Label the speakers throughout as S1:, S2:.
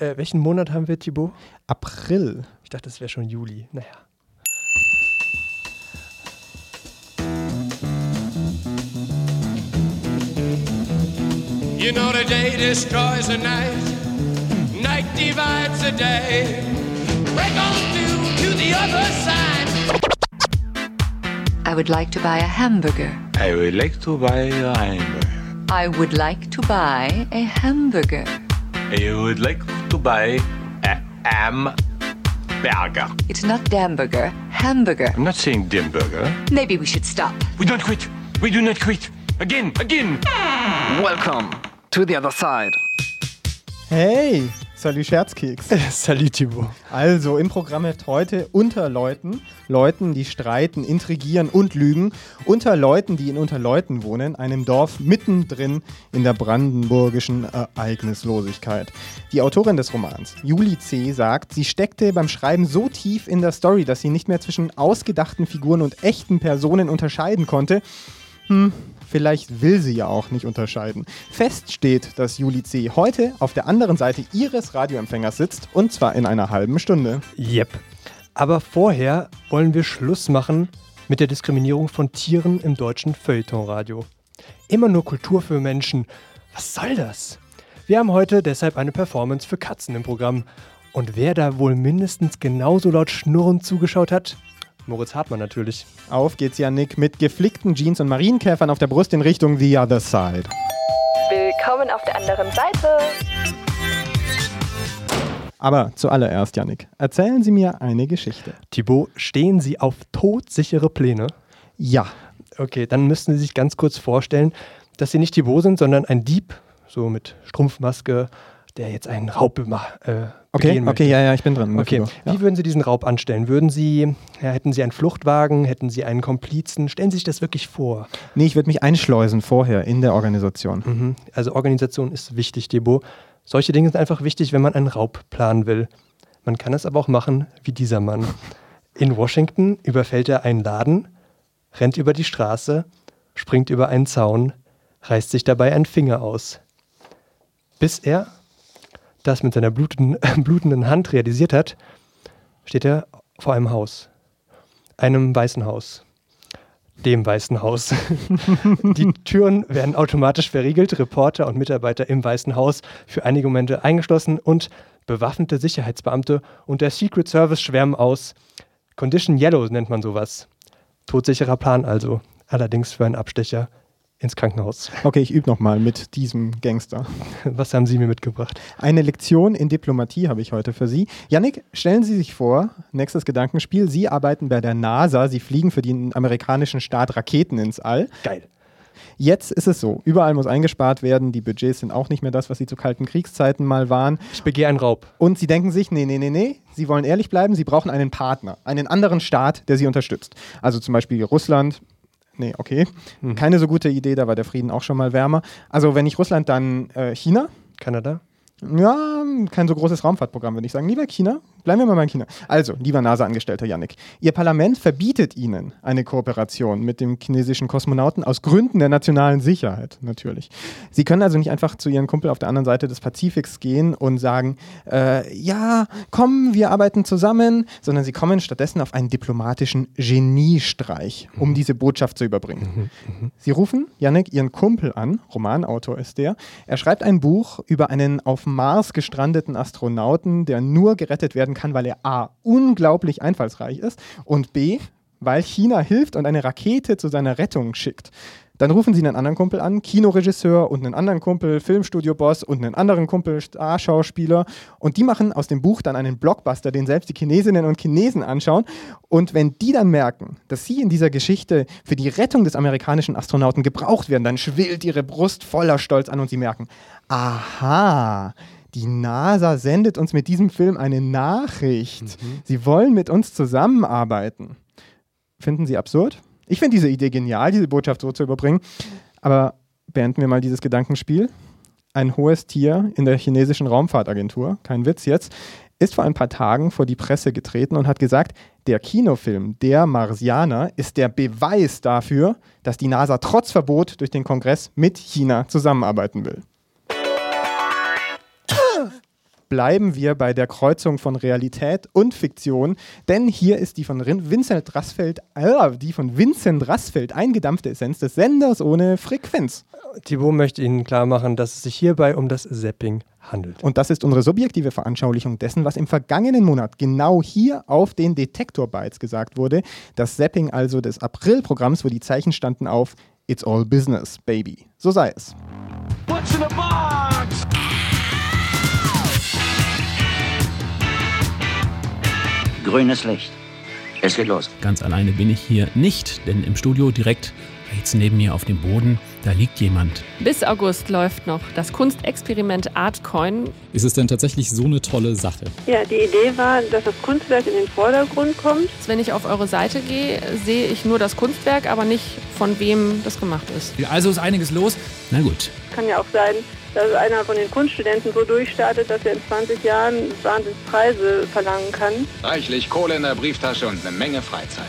S1: Äh, welchen Monat haben wir, Thibaut?
S2: April.
S1: Ich dachte, das wäre schon Juli. Naja.
S3: You know the day destroys the night, night divides the day. Break on through to the other side.
S4: I would like to buy a hamburger.
S5: I would like to buy a hamburger.
S4: I would like to buy a hamburger.
S5: I would like to buy eh, a hamburger.
S4: It's not Damburger, hamburger.
S5: I'm not saying Dimburger.
S4: Maybe we should stop.
S5: We don't quit. We do not quit. Again, again.
S6: Welcome to the other side.
S2: Hey, salut Scherzkeks.
S1: Salut, Thibaut.
S2: Also im Programmheft heute unter Leuten, Leuten, die streiten, intrigieren und lügen, unter Leuten, die in Unterleuten wohnen, einem Dorf mittendrin in der brandenburgischen Ereignislosigkeit. Die Autorin des Romans, Julie C., sagt, sie steckte beim Schreiben so tief in der Story, dass sie nicht mehr zwischen ausgedachten Figuren und echten Personen unterscheiden konnte. Hm, vielleicht will sie ja auch nicht unterscheiden. Fest steht, dass Julie C. heute auf der anderen Seite ihres Radioempfängers sitzt und zwar in einer halben Stunde.
S1: Yep. Aber vorher wollen wir Schluss machen mit der Diskriminierung von Tieren im deutschen Feuilletonradio. Immer nur Kultur für Menschen. Was soll das? Wir haben heute deshalb eine Performance für Katzen im Programm. Und wer da wohl mindestens genauso laut schnurrend zugeschaut hat? Moritz Hartmann natürlich.
S2: Auf geht's, Janik, mit geflickten Jeans und Marienkäfern auf der Brust in Richtung The Other Side.
S7: Willkommen auf der anderen Seite.
S2: Aber zuallererst, Janik, erzählen Sie mir eine Geschichte.
S1: Thibaut, stehen Sie auf todsichere Pläne?
S2: Ja.
S1: Okay, dann müssten Sie sich ganz kurz vorstellen, dass Sie nicht Thibaut sind, sondern ein Dieb, so mit Strumpfmaske, der jetzt einen Raub äh,
S2: Okay, okay, ja, ja, ich bin dran. in der
S1: Okay.
S2: Ja.
S1: wie würden Sie diesen Raub anstellen? Würden Sie, ja, hätten Sie einen Fluchtwagen, hätten Sie einen Komplizen? Stellen Sie sich das wirklich vor.
S2: Nee, ich würde mich einschleusen vorher in der Organisation.
S1: Mhm. Also Organisation ist wichtig, Debo. Solche Dinge sind einfach wichtig, wenn man einen Raub planen will. Man kann es aber auch machen wie dieser Mann. In Washington überfällt er einen Laden, rennt über die Straße, springt über einen Zaun, reißt sich dabei einen Finger aus. Bis er das mit seiner blutenden, blutenden Hand realisiert hat, steht er vor einem Haus. Einem weißen Haus. Dem Weißen Haus. Die Türen werden automatisch verriegelt, Reporter und Mitarbeiter im Weißen Haus für einige Momente eingeschlossen und bewaffnete Sicherheitsbeamte und der Secret Service schwärmen aus. Condition Yellow nennt man sowas. Todsicherer Plan also. Allerdings für einen Abstecher ins Krankenhaus.
S2: Okay, ich übe nochmal mit diesem Gangster.
S1: Was haben Sie mir mitgebracht?
S2: Eine Lektion in Diplomatie habe ich heute für Sie. Yannick, stellen Sie sich vor, nächstes Gedankenspiel, Sie arbeiten bei der NASA, Sie fliegen für den amerikanischen Staat Raketen ins All.
S1: Geil.
S2: Jetzt ist es so, überall muss eingespart werden, die Budgets sind auch nicht mehr das, was sie zu kalten Kriegszeiten mal waren.
S1: Ich begehe einen Raub.
S2: Und sie denken sich, nee, nee, nee, nee, sie wollen ehrlich bleiben, sie brauchen einen Partner, einen anderen Staat, der sie unterstützt. Also zum Beispiel Russland. Nee, okay. Keine so gute Idee, da war der Frieden auch schon mal wärmer. Also wenn nicht Russland, dann äh, China.
S1: Kanada?
S2: Ja, kein so großes Raumfahrtprogramm, würde ich sagen. Lieber China, bleiben wir mal bei China. Also, lieber NASA-Angestellter Yannick, Ihr Parlament verbietet Ihnen eine Kooperation mit dem chinesischen Kosmonauten aus Gründen der nationalen Sicherheit, natürlich. Sie können also nicht einfach zu Ihrem Kumpel auf der anderen Seite des Pazifiks gehen und sagen, äh, ja, komm, wir arbeiten zusammen, sondern Sie kommen stattdessen auf einen diplomatischen Geniestreich, um diese Botschaft zu überbringen. Sie rufen Yannick ihren Kumpel an, Romanautor ist der. Er schreibt ein Buch über einen auf Mars gestrandeten Astronauten, der nur gerettet werden kann, weil er A. unglaublich einfallsreich ist und B. weil China hilft und eine Rakete zu seiner Rettung schickt. Dann rufen sie einen anderen Kumpel an, Kinoregisseur und einen anderen Kumpel, Filmstudio-Boss und einen anderen Kumpel, Starschauspieler. Und die machen aus dem Buch dann einen Blockbuster, den selbst die Chinesinnen und Chinesen anschauen. Und wenn die dann merken, dass sie in dieser Geschichte für die Rettung des amerikanischen Astronauten gebraucht werden, dann schwillt ihre Brust voller Stolz an und sie merken, aha, die NASA sendet uns mit diesem Film eine Nachricht. Sie wollen mit uns zusammenarbeiten. Finden Sie absurd? Ich finde diese Idee genial, diese Botschaft so zu überbringen. Aber beenden wir mal dieses Gedankenspiel. Ein hohes Tier in der chinesischen Raumfahrtagentur, kein Witz jetzt, ist vor ein paar Tagen vor die Presse getreten und hat gesagt, der Kinofilm Der Marsianer ist der Beweis dafür, dass die NASA trotz Verbot durch den Kongress mit China zusammenarbeiten will. Bleiben wir bei der Kreuzung von Realität und Fiktion, denn hier ist die von Vincent Rassfeld, äh, die von Vincent Rassfeld eingedampfte Essenz des Senders ohne Frequenz.
S1: Thibaut möchte Ihnen klar machen, dass es sich hierbei um das Zapping handelt.
S2: Und das ist unsere subjektive Veranschaulichung dessen, was im vergangenen Monat genau hier auf den Detektor-Bytes gesagt wurde. Das Zapping also des April-Programms, wo die Zeichen standen auf It's all business, baby. So sei es.
S5: What's in the box?
S8: Grünes Licht. Es geht los.
S9: Ganz alleine bin ich hier nicht, denn im Studio direkt jetzt neben mir auf dem Boden, da liegt jemand.
S10: Bis August läuft noch das Kunstexperiment Artcoin.
S11: Ist es denn tatsächlich so eine tolle Sache?
S12: Ja, die Idee war, dass das Kunstwerk in den Vordergrund kommt.
S10: Wenn ich auf eure Seite gehe, sehe ich nur das Kunstwerk, aber nicht von wem das gemacht ist.
S9: Also ist einiges los. Na gut.
S12: Kann ja auch sein, dass einer von den Kunststudenten so durchstartet, dass er in 20 Jahren Wahnsinnspreise verlangen kann.
S13: Reichlich Kohle in der Brieftasche und eine Menge Freizeit.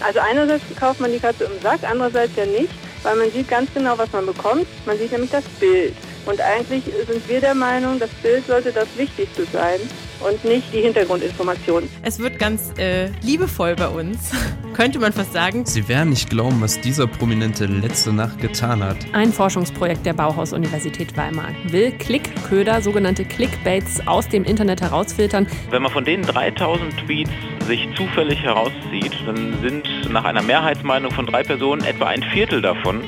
S12: Also einerseits kauft man die Katze im Sack, andererseits ja nicht, weil man sieht ganz genau, was man bekommt. Man sieht nämlich das Bild. Und eigentlich sind wir der Meinung, das Bild sollte das Wichtigste sein und nicht die Hintergrundinformation.
S14: Es wird ganz äh, liebevoll bei uns, könnte man fast sagen.
S15: Sie werden nicht glauben, was dieser Prominente letzte Nacht getan hat.
S10: Ein Forschungsprojekt der Bauhaus-Universität Weimar will Klickköder, sogenannte Clickbaits, aus dem Internet herausfiltern.
S16: Wenn man von den 3000 Tweets sich zufällig herauszieht, dann sind nach einer Mehrheitsmeinung von drei Personen etwa ein Viertel davon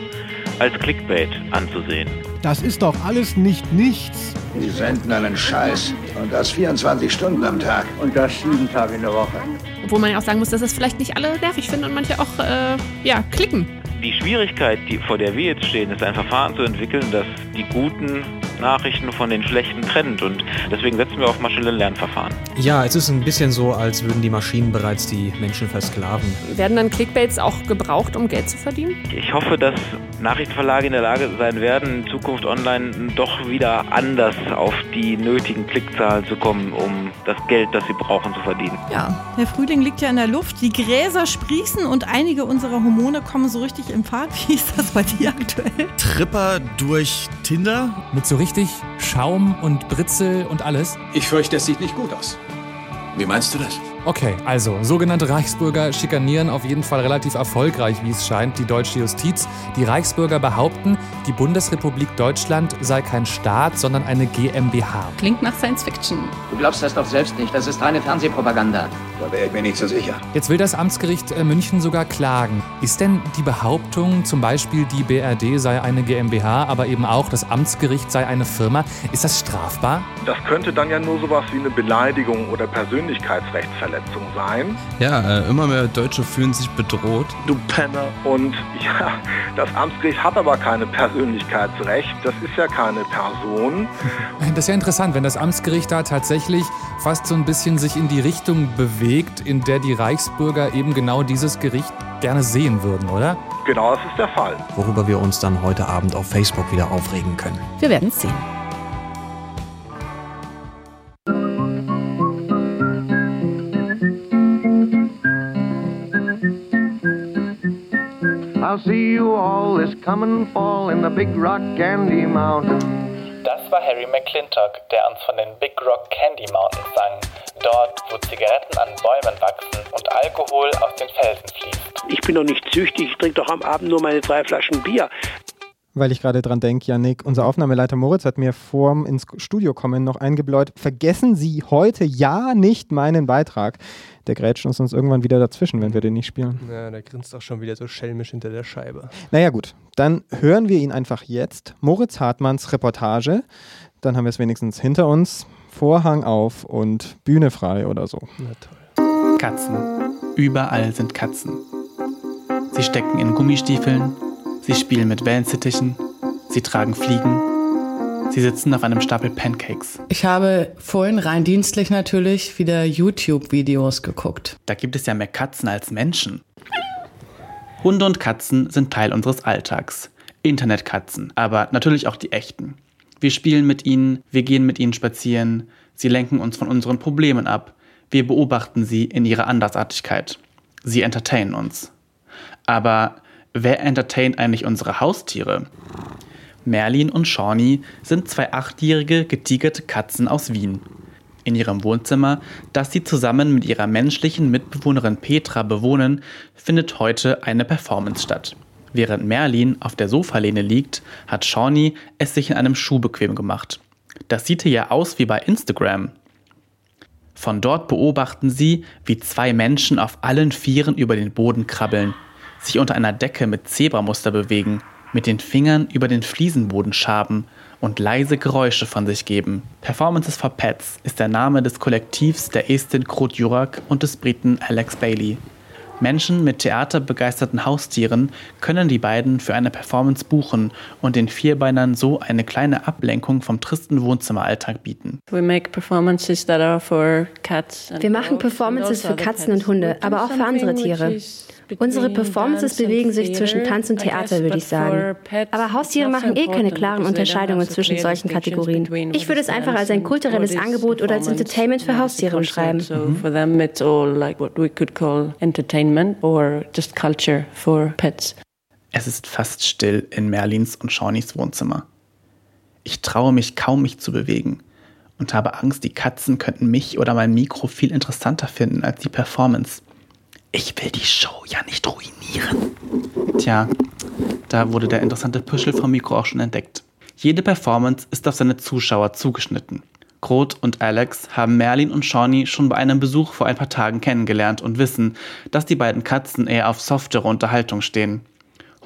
S16: als Clickbait anzusehen.
S17: Das ist doch alles nicht nichts.
S18: Die senden einen Scheiß. Und das 24 Stunden am Tag.
S19: Und das sieben Tage in der Woche.
S10: Obwohl man ja auch sagen muss, dass es vielleicht nicht alle nervig finden und manche auch, äh, ja, klicken.
S16: Die Schwierigkeit, die, vor der wir jetzt stehen, ist ein Verfahren zu entwickeln, das die guten Nachrichten von den schlechten trennt. Und deswegen setzen wir auf maschinelle Lernverfahren.
S20: Ja, es ist ein bisschen so, als würden die Maschinen bereits die Menschen versklaven.
S10: Werden dann Clickbaits auch gebraucht, um Geld zu verdienen?
S16: Ich hoffe, dass Nachrichtenverlage in der Lage sein werden, in Zukunft online doch wieder anders auf die nötigen Klickzahlen zu kommen, um das Geld, das sie brauchen, zu verdienen.
S14: Ja, der Frühling liegt ja in der Luft, die Gräser sprießen und einige unserer Hormone kommen so richtig im Fahrt. Wie ist das bei dir aktuell?
S21: Tripper durch Tinder?
S9: Mit so richtig Schaum und Britzel und alles?
S13: Ich fürchte, es sieht nicht gut aus. Wie meinst du das?
S9: Okay, also sogenannte Reichsbürger schikanieren auf jeden Fall relativ erfolgreich, wie es scheint, die deutsche Justiz. Die Reichsbürger behaupten, die Bundesrepublik Deutschland sei kein Staat, sondern eine GmbH.
S14: Klingt nach Science Fiction.
S8: Du glaubst das doch selbst nicht. Das ist reine Fernsehpropaganda.
S18: Da wäre ich mir nicht so sicher.
S9: Jetzt will das Amtsgericht äh, München sogar klagen. Ist denn die Behauptung, zum Beispiel die BRD sei eine GmbH, aber eben auch das Amtsgericht sei eine Firma, ist das strafbar?
S22: Das könnte dann ja nur sowas wie eine Beleidigung oder Persönlichkeitsrechtsverletzung sein.
S15: Ja, äh, immer mehr Deutsche fühlen sich bedroht.
S22: Du Penner. Und ja, das Amtsgericht hat aber keine Persönlichkeitsrecht. Das ist ja keine Person.
S9: Das ist ja interessant, wenn das Amtsgericht da tatsächlich fast so ein bisschen sich in die Richtung bewegt, in der die Reichsbürger eben genau dieses Gericht gerne sehen würden, oder?
S22: Genau, das ist der Fall.
S20: Worüber wir uns dann heute Abend auf Facebook wieder aufregen können.
S14: Wir werden es sehen.
S3: See you all this coming fall in the Big Rock Candy Mountains.
S23: Das war Harry McClintock, der uns von den Big Rock Candy Mountains sang. Dort, wo Zigaretten an Bäumen wachsen und Alkohol aus den Felsen fließt.
S24: Ich bin doch nicht süchtig, ich trinke doch am Abend nur meine drei Flaschen Bier.
S2: Weil ich gerade dran denke, Janik, unser Aufnahmeleiter Moritz hat mir vorm ins Studio kommen noch eingebläut, vergessen Sie heute ja nicht meinen Beitrag. Der grätscht uns sonst irgendwann wieder dazwischen, wenn wir den nicht spielen.
S1: Ja, der grinst auch schon wieder so schelmisch hinter der Scheibe.
S2: Naja gut, dann hören wir ihn einfach jetzt. Moritz Hartmanns Reportage. Dann haben wir es wenigstens hinter uns. Vorhang auf und Bühne frei oder so.
S1: Na toll.
S25: Katzen. Überall sind Katzen. Sie stecken in Gummistiefeln, sie spielen mit Wellensittichen, sie tragen Fliegen, sie sitzen auf einem Stapel Pancakes.
S26: Ich habe vorhin rein dienstlich natürlich wieder YouTube-Videos geguckt.
S25: Da gibt es ja mehr Katzen als Menschen. Hunde und Katzen sind Teil unseres Alltags. Internetkatzen, aber natürlich auch die echten. Wir spielen mit ihnen, wir gehen mit ihnen spazieren, sie lenken uns von unseren Problemen ab, wir beobachten sie in ihrer Andersartigkeit. Sie entertainen uns. Aber wer entertaint eigentlich unsere Haustiere? Merlin und Shawnee sind zwei achtjährige getigerte Katzen aus Wien. In ihrem Wohnzimmer, das sie zusammen mit ihrer menschlichen Mitbewohnerin Petra bewohnen, findet heute eine Performance statt. Während Merlin auf der Sofalehne liegt, hat Shawnee es sich in einem Schuh bequem gemacht. Das sieht ja aus wie bei Instagram. Von dort beobachten sie, wie zwei Menschen auf allen Vieren über den Boden krabbeln, sich unter einer Decke mit Zebramuster bewegen, mit den Fingern über den Fliesenboden schaben und leise Geräusche von sich geben. Performances for Pets ist der Name des Kollektivs der Estin Krot-Jurak und des Briten Alex Bailey. Menschen mit theaterbegeisterten Haustieren können die beiden für eine Performance buchen und den Vierbeinern so eine kleine Ablenkung vom tristen Wohnzimmeralltag bieten.
S27: Wir machen Performances für Katzen und Hunde, aber auch für andere Tiere. Unsere Performances bewegen sich zwischen Tanz und Theater, würde ich sagen. Aber Haustiere machen eh keine klaren Unterscheidungen zwischen solchen Kategorien. Ich würde es einfach als ein kulturelles Angebot oder als Entertainment für Haustiere beschreiben.
S25: Es ist fast still in Merlins und Shawnees Wohnzimmer. Ich traue mich kaum, mich zu bewegen und habe Angst, die Katzen könnten mich oder mein Mikro viel interessanter finden als die Performance. Ich will die Show ja nicht ruinieren. Tja, da wurde der interessante Puschel vom Mikro auch schon entdeckt. Jede Performance ist auf seine Zuschauer zugeschnitten. Groth und Alex haben Merlin und Shawnee schon bei einem Besuch vor ein paar Tagen kennengelernt und wissen, dass die beiden Katzen eher auf softere Unterhaltung stehen.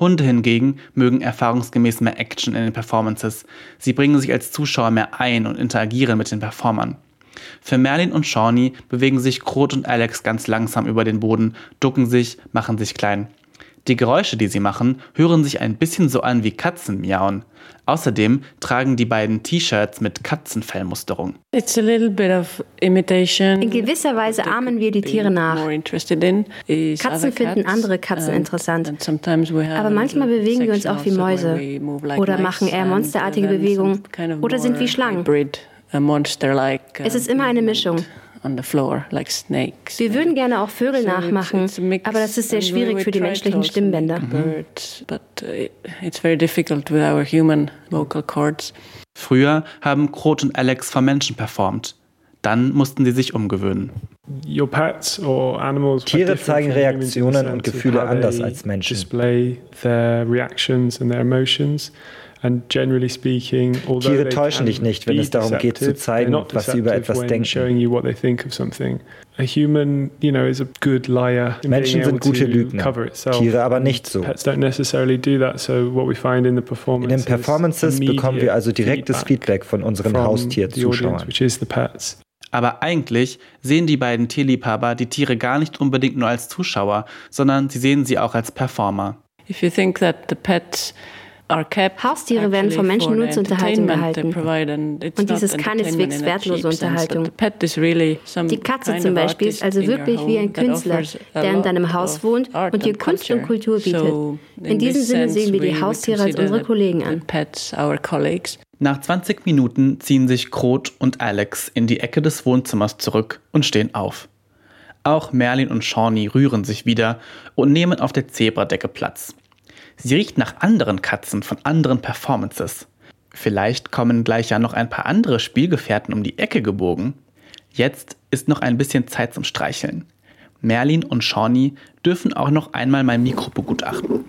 S25: Hunde hingegen mögen erfahrungsgemäß mehr Action in den Performances. Sie bringen sich als Zuschauer mehr ein und interagieren mit den Performern. Für Merlin und Shawnee bewegen sich Krot und Alex ganz langsam über den Boden, ducken sich, machen sich klein. Die Geräusche, die sie machen, hören sich ein bisschen so an wie Katzen miauen. Außerdem tragen die beiden T-Shirts mit Katzenfellmusterung.
S27: In gewisser Weise ahmen wir die Tiere nach. Katzen finden andere Katzen interessant. Aber manchmal bewegen wir uns auch wie Mäuse oder machen eher monsterartige Bewegungen oder sind wie Schlangen. Es ist immer eine Mischung. Wir würden gerne auch Vögel nachmachen, aber das ist sehr schwierig für die menschlichen Stimmbänder. Mhm.
S25: Früher haben Krot und Alex vor Menschen performt. Dann mussten sie sich umgewöhnen.
S28: Tiere zeigen Reaktionen und Gefühle anders als Menschen. Tiere täuschen dich nicht, wenn es darum geht zu zeigen, was sie über etwas denken. Menschen sind gute Lügner, Tiere aber nicht so. In den Performances bekommen wir also direktes Feedback von unseren Haustierzuschauern.
S25: Aber eigentlich sehen die beiden Tierliebhaber die Tiere gar nicht unbedingt nur als Zuschauer, sondern sie sehen sie auch als Performer.
S27: If you think that the pets Haustiere werden von Menschen nur zur Unterhaltung gehalten. Und dies ist keineswegs wertlose Unterhaltung. Die Katze zum Beispiel ist also wirklich wie ein Künstler, der in deinem Haus wohnt und dir Kunst und Kultur bietet. In diesem Sinne sehen wir die Haustiere als unsere Kollegen an.
S25: Nach 20 Minuten ziehen sich Krot und Alex in die Ecke des Wohnzimmers zurück und stehen auf. Auch Merlin und Shawnee rühren sich wieder und nehmen auf der Zebradecke Platz. Sie riecht nach anderen Katzen von anderen Performances. Vielleicht kommen gleich ja noch ein paar andere Spielgefährten um die Ecke gebogen. Jetzt ist noch ein bisschen Zeit zum Streicheln. Merlin und Shawnee dürfen auch noch einmal mein Mikro begutachten.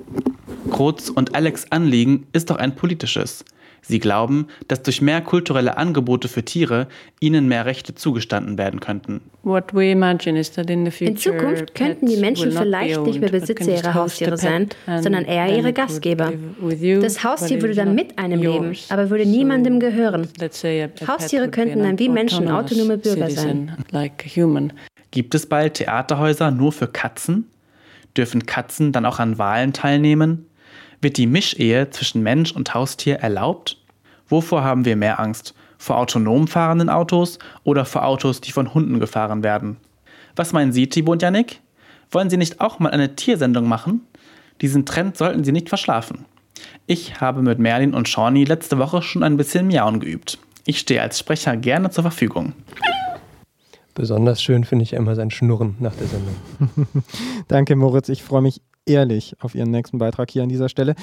S25: Krotz und Alex Anliegen ist doch ein politisches. Sie glauben, dass durch mehr kulturelle Angebote für Tiere ihnen mehr Rechte zugestanden werden könnten.
S27: In Zukunft könnten die Menschen vielleicht nicht mehr Besitzer ihrer Haustiere sein, sondern eher ihre Gastgeber. Das Haustier würde dann mit einem leben, aber würde niemandem gehören. Haustiere könnten dann wie Menschen autonome Bürger sein.
S25: Gibt es bald Theaterhäuser nur für Katzen? Dürfen Katzen dann auch an Wahlen teilnehmen? Wird die Mischehe zwischen Mensch und Haustier erlaubt? Wovor haben wir mehr Angst? Vor autonom fahrenden Autos oder vor Autos, die von Hunden gefahren werden? Was meinen Sie, Thibaut und Yannick? Wollen Sie nicht auch mal eine Tiersendung machen? Diesen Trend sollten Sie nicht verschlafen. Ich habe mit Merlin und Shawnee letzte Woche schon ein bisschen Miauen geübt. Ich stehe als Sprecher gerne zur Verfügung.
S1: Besonders schön finde ich immer sein Schnurren nach der Sendung.
S2: Danke, Moritz. Ich freue mich ehrlich auf Ihren nächsten Beitrag hier an dieser Stelle.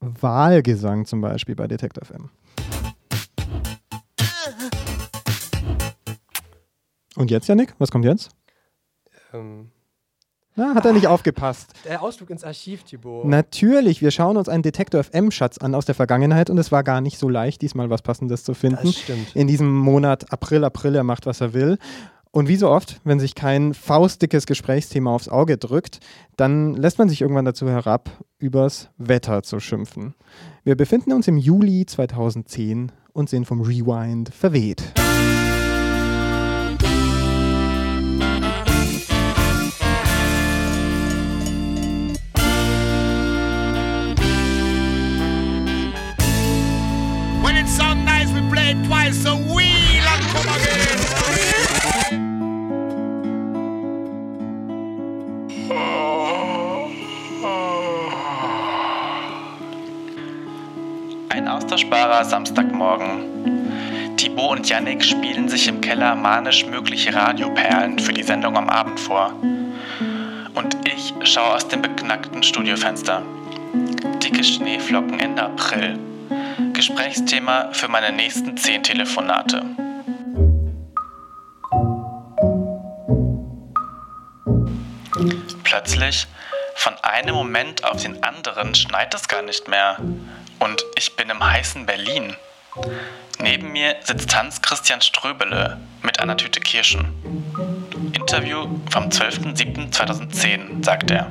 S2: Wahlgesang zum Beispiel bei Detect FM. Und jetzt, Janik? Was kommt jetzt? Ähm. Na, hat er nicht aufgepasst.
S1: Der Ausflug ins Archiv, Thibaut.
S2: Natürlich, wir schauen uns einen Detektor FM-Schatz an aus der Vergangenheit und es war gar nicht so leicht, diesmal was Passendes zu finden. Das
S1: stimmt.
S2: In diesem Monat April, April, er macht, was er will. Und wie so oft, wenn sich kein faustdickes Gesprächsthema aufs Auge drückt, dann lässt man sich irgendwann dazu herab, übers Wetter zu schimpfen. Wir befinden uns im Juli 2010 und sind vom Rewind verweht.
S25: Austauschbarer Samstagmorgen. Thibaut und Yannick spielen sich im Keller manisch mögliche Radioperlen für die Sendung am Abend vor. Und ich schaue aus dem beknackten Studiofenster. Dicke Schneeflocken Ende April. Gesprächsthema für meine nächsten zehn Telefonate. Plötzlich, von einem Moment auf den anderen, schneit es gar nicht mehr und ich bin im heißen Berlin. Neben mir sitzt Hans-Christian Ströbele mit einer Tüte Kirschen. Interview vom 12.07.2010, sagt er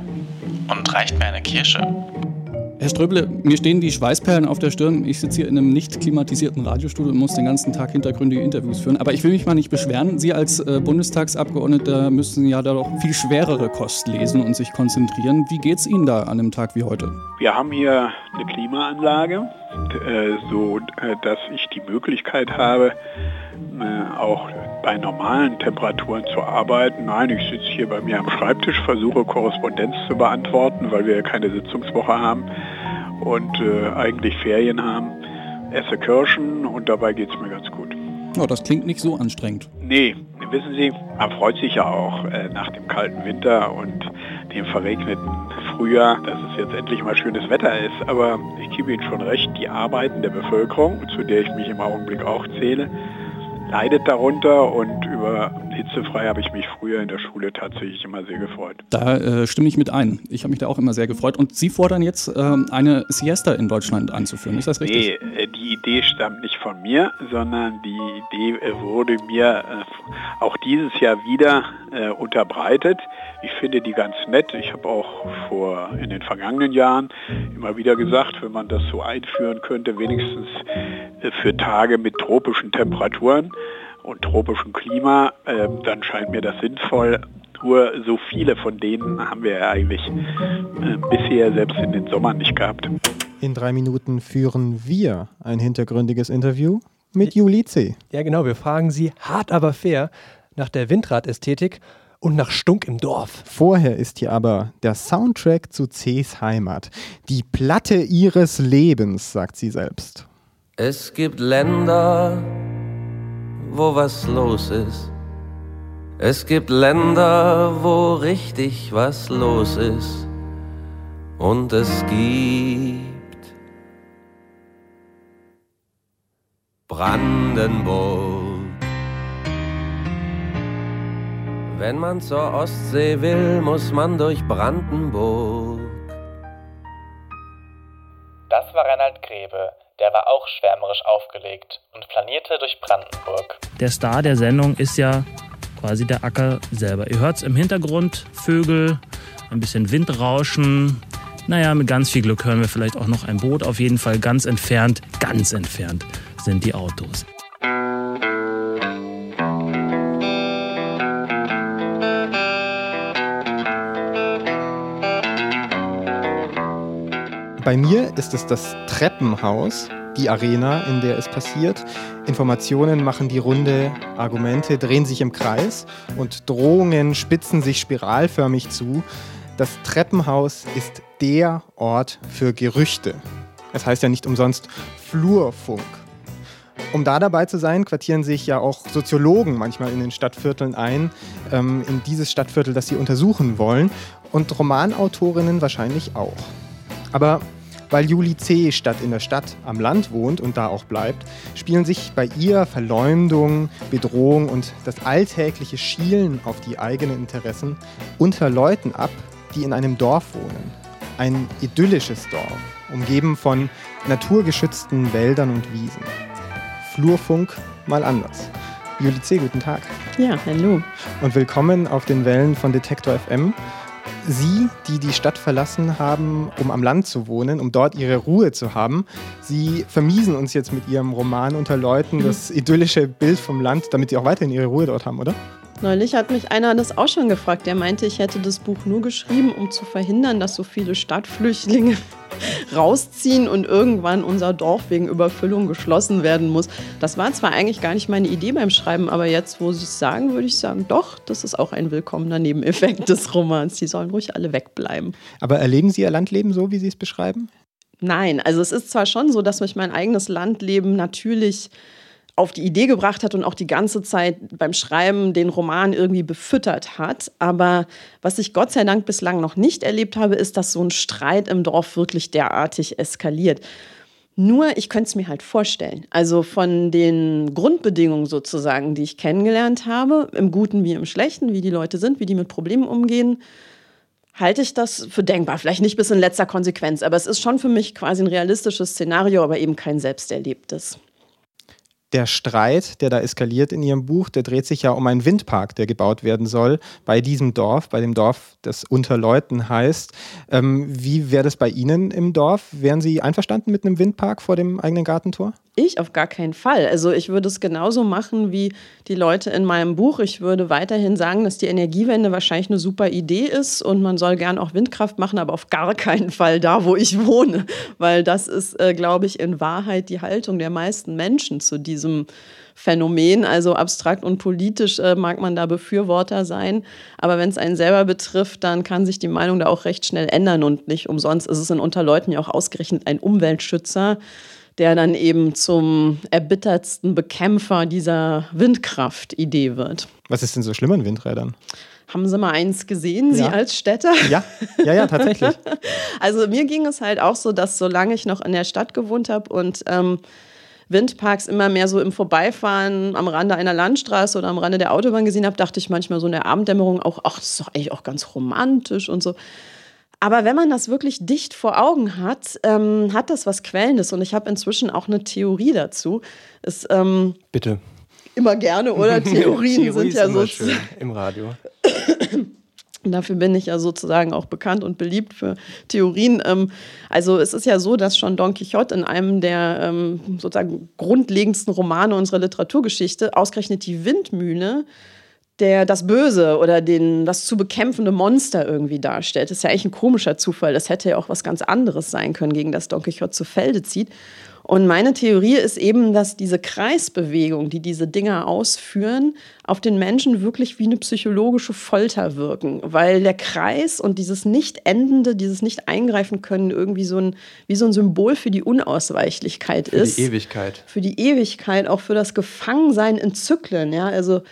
S25: und reicht mir eine Kirsche.
S29: Herr Ströble, mir stehen die Schweißperlen auf der Stirn. Ich sitze hier in einem nicht klimatisierten Radiostudio und muss den ganzen Tag hintergründige Interviews führen. Aber ich will mich mal nicht beschweren. Sie als äh, Bundestagsabgeordneter müssen ja da doch viel schwerere Kost lesen und sich konzentrieren. Wie geht es Ihnen da an einem Tag wie heute?
S22: Wir haben hier eine Klimaanlage, äh, so äh, dass ich die Möglichkeit habe, auch bei normalen Temperaturen zu arbeiten. Nein, ich sitze hier bei mir am Schreibtisch, versuche Korrespondenz zu beantworten, weil wir ja keine Sitzungswoche haben und äh, eigentlich Ferien haben. Esse Kirschen und dabei geht es mir ganz gut.
S29: Oh, das klingt nicht so anstrengend.
S22: Nee, wissen Sie, man freut sich ja auch äh, nach dem kalten Winter und dem verregneten Frühjahr, dass es jetzt endlich mal schönes Wetter ist. Aber ich gebe Ihnen schon recht, die Arbeiten der Bevölkerung, zu der ich mich im Augenblick auch zähle, leidet darunter und über hitzefrei habe ich mich früher in der Schule tatsächlich immer sehr gefreut.
S29: Da äh, stimme ich mit ein. Ich habe mich da auch immer sehr gefreut. Und Sie fordern jetzt, äh, eine Siesta in Deutschland einzuführen. Ist das richtig?
S22: Nee, äh, die Idee stammt nicht von mir, sondern die Idee äh, wurde mir äh, auch dieses Jahr wieder äh, unterbreitet. Ich finde die ganz nett. Ich habe auch vor in den vergangenen Jahren immer wieder gesagt, wenn man das so einführen könnte, wenigstens für Tage mit tropischen Temperaturen, und tropischem Klima, äh, dann scheint mir das sinnvoll. Nur so viele von denen haben wir ja eigentlich bisher selbst in den Sommern nicht gehabt.
S2: In drei Minuten führen wir ein hintergründiges Interview mit Juli C.
S1: Ja, genau. Wir fragen Sie hart aber fair nach der Windradästhetik und nach Stunk im Dorf.
S2: Vorher ist hier aber der Soundtrack zu Cs Heimat. Die Platte ihres Lebens, sagt sie selbst.
S30: Es gibt Länder, wo was los ist. Es gibt Länder, wo richtig was los ist. Und es gibt Brandenburg. Wenn man zur Ostsee will, muss man durch Brandenburg.
S23: Das war Reinhard Grebe der war auch schwärmerisch aufgelegt und planierte durch Brandenburg.
S31: Der Star der Sendung ist ja quasi der Acker selber. Ihr hört es im Hintergrund, Vögel, ein bisschen Windrauschen. Naja, mit ganz viel Glück hören wir vielleicht auch noch ein Boot. Auf jeden Fall ganz entfernt, ganz entfernt sind die Autos.
S2: Bei mir ist es das Treppenhaus, die Arena, in der es passiert. Informationen machen die Runde, Argumente drehen sich im Kreis und Drohungen spitzen sich spiralförmig zu. Das Treppenhaus ist der Ort für Gerüchte. Es heißt ja nicht umsonst Flurfunk. Um da dabei zu sein, quartieren sich ja auch Soziologen manchmal in den Stadtvierteln ein, ähm, in dieses Stadtviertel, das sie untersuchen wollen, und Romanautorinnen wahrscheinlich auch. Aber Weil Juli C. statt in der Stadt am Land wohnt und da auch bleibt, spielen sich bei ihr Verleumdung, Bedrohung und das alltägliche Schielen auf die eigenen Interessen unter Leuten ab, die in einem Dorf wohnen. Ein idyllisches Dorf, umgeben von naturgeschützten Wäldern und Wiesen. Flurfunk mal anders. Juli C., guten Tag.
S32: Ja, hallo.
S2: Und willkommen auf den Wellen von Detektor FM. Sie, die die Stadt verlassen haben, um am Land zu wohnen, um dort ihre Ruhe zu haben, Sie vermiesen uns jetzt mit Ihrem Roman unter Leuten das idyllische Bild vom Land, damit Sie auch weiterhin Ihre Ruhe dort haben, oder?
S32: Neulich hat mich einer das auch schon gefragt. Der meinte, ich hätte das Buch nur geschrieben, um zu verhindern, dass so viele Stadtflüchtlinge rausziehen und irgendwann unser Dorf wegen Überfüllung geschlossen werden muss. Das war zwar eigentlich gar nicht meine Idee beim Schreiben, aber jetzt, wo Sie es sagen, würde ich sagen, doch, das ist auch ein willkommener Nebeneffekt des Romans. Die sollen ruhig alle wegbleiben.
S2: Aber erleben Sie Ihr Landleben so, wie Sie es beschreiben?
S32: Nein, also es ist zwar schon so, dass mich mein eigenes Landleben natürlich auf die Idee gebracht hat und auch die ganze Zeit beim Schreiben den Roman irgendwie befüttert hat. Aber was ich Gott sei Dank bislang noch nicht erlebt habe, ist, dass so ein Streit im Dorf wirklich derartig eskaliert. Nur, ich könnte es mir halt vorstellen. Also von den Grundbedingungen sozusagen, die ich kennengelernt habe, im Guten wie im Schlechten, wie die Leute sind, wie die mit Problemen umgehen, halte ich das für denkbar. Vielleicht nicht bis in letzter Konsequenz, aber es ist schon für mich quasi ein realistisches Szenario, aber eben kein selbsterlebtes
S2: der Streit, der da eskaliert in Ihrem Buch, der dreht sich ja um einen Windpark, der gebaut werden soll bei diesem Dorf, bei dem Dorf, das Unterleuten heißt. Ähm, wie wäre das bei Ihnen im Dorf? Wären Sie einverstanden mit einem Windpark vor dem eigenen Gartentor?
S32: Ich auf gar keinen Fall. Also ich würde es genauso machen wie die Leute in meinem Buch. Ich würde weiterhin sagen, dass die Energiewende wahrscheinlich eine super Idee ist und man soll gern auch Windkraft machen, aber auf gar keinen Fall da, wo ich wohne, weil das ist, äh, glaube ich, in Wahrheit die Haltung der meisten Menschen zu diesem Phänomen. Also abstrakt und politisch äh, mag man da Befürworter sein, aber wenn es einen selber betrifft, dann kann sich die Meinung da auch recht schnell ändern und nicht umsonst ist es in Unterleuten ja auch ausgerechnet ein Umweltschützer der dann eben zum erbittertsten Bekämpfer dieser Windkraft-Idee wird.
S2: Was ist denn so schlimm an Windrädern?
S32: Haben Sie mal eins gesehen, Sie ja. als Städter?
S2: Ja, ja, ja, tatsächlich.
S32: also mir ging es halt auch so, dass solange ich noch in der Stadt gewohnt habe und ähm, Windparks immer mehr so im Vorbeifahren am Rande einer Landstraße oder am Rande der Autobahn gesehen habe, dachte ich manchmal so in der Abenddämmerung auch, ach, das ist doch eigentlich auch ganz romantisch und so. Aber wenn man das wirklich dicht vor Augen hat, ähm, hat das was Quellendes. Und ich habe inzwischen auch eine Theorie dazu. Es, ähm,
S2: Bitte.
S32: Immer gerne, oder? Theorien
S2: Theorie
S32: sind ja so.
S2: Schön im Radio.
S32: Dafür bin ich ja sozusagen auch bekannt und beliebt für Theorien. Ähm, also es ist ja so, dass schon Don Quixote in einem der ähm, sozusagen grundlegendsten Romane unserer Literaturgeschichte ausgerechnet die Windmühle der das Böse oder den, das zu bekämpfende Monster irgendwie darstellt. Das ist ja eigentlich ein komischer Zufall. Das hätte ja auch was ganz anderes sein können, gegen das Don Quixote zu Felde zieht. Und meine Theorie ist eben, dass diese Kreisbewegung, die diese Dinger ausführen, auf den Menschen wirklich wie eine psychologische Folter wirken, weil der Kreis und dieses nicht endende, dieses nicht eingreifen können irgendwie so ein wie so ein Symbol für die Unausweichlichkeit
S2: für
S32: ist.
S2: Für die Ewigkeit.
S32: Für die Ewigkeit, auch für das Gefangensein in Zyklen, ja, also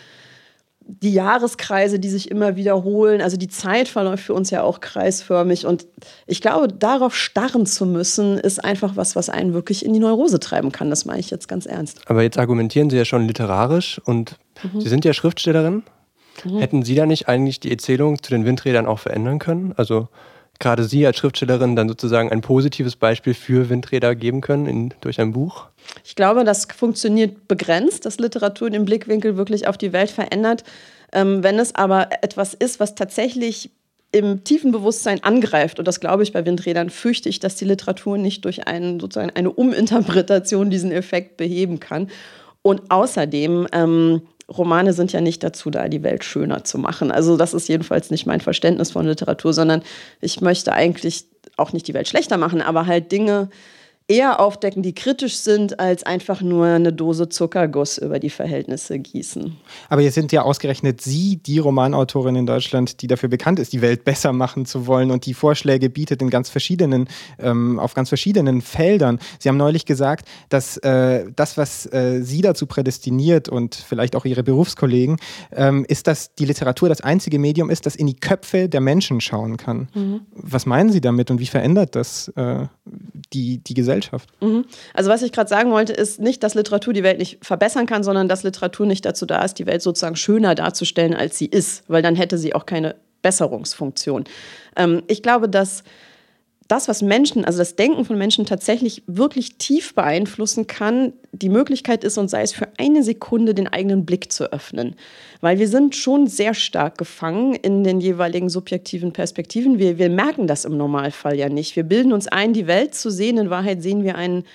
S32: die Jahreskreise, die sich immer wiederholen. Also die Zeit verläuft für uns ja auch kreisförmig. Und ich glaube, darauf starren zu müssen, ist einfach was, was einen wirklich in die Neurose treiben kann. Das meine ich jetzt ganz ernst.
S1: Aber jetzt argumentieren Sie ja schon literarisch und mhm. Sie sind ja Schriftstellerin. Mhm. Hätten Sie da nicht eigentlich die Erzählung zu den Windrädern auch verändern können? Also gerade Sie als Schriftstellerin dann sozusagen ein positives Beispiel für Windräder geben können in, durch ein Buch?
S32: Ich glaube, das funktioniert begrenzt, dass Literatur den Blickwinkel wirklich auf die Welt verändert. Ähm, wenn es aber etwas ist, was tatsächlich im tiefen Bewusstsein angreift, und das glaube ich bei Windrädern, fürchte ich, dass die Literatur nicht durch einen, sozusagen eine Uminterpretation diesen Effekt beheben kann. Und außerdem, ähm, Romane sind ja nicht dazu da, die Welt schöner zu machen. Also das ist jedenfalls nicht mein Verständnis von Literatur, sondern ich möchte eigentlich auch nicht die Welt schlechter machen, aber halt Dinge eher aufdecken, die kritisch sind, als einfach nur eine Dose Zuckerguss über die Verhältnisse gießen.
S2: Aber jetzt sind ja ausgerechnet Sie die Romanautorin in Deutschland, die dafür bekannt ist, die Welt besser machen zu wollen und die Vorschläge bietet in ganz verschiedenen, ähm, auf ganz verschiedenen Feldern. Sie haben neulich gesagt, dass äh, das, was äh, Sie dazu prädestiniert und vielleicht auch Ihre Berufskollegen, ähm, ist, dass die Literatur das einzige Medium ist, das in die Köpfe der Menschen schauen kann. Mhm. Was meinen Sie damit und wie verändert das äh, die, die Gesellschaft?
S32: Mhm. Also was ich gerade sagen wollte, ist nicht, dass Literatur die Welt nicht verbessern kann, sondern dass Literatur nicht dazu da ist, die Welt sozusagen schöner darzustellen, als sie ist, weil dann hätte sie auch keine Besserungsfunktion. Ähm, ich glaube, dass das, was Menschen, also das Denken von Menschen tatsächlich wirklich tief beeinflussen kann, die Möglichkeit ist, und sei es für eine Sekunde, den eigenen Blick zu öffnen. Weil wir sind schon sehr stark gefangen in den jeweiligen subjektiven Perspektiven. Wir, wir merken das im Normalfall ja nicht. Wir bilden uns ein, die Welt zu sehen. In Wahrheit sehen wir einen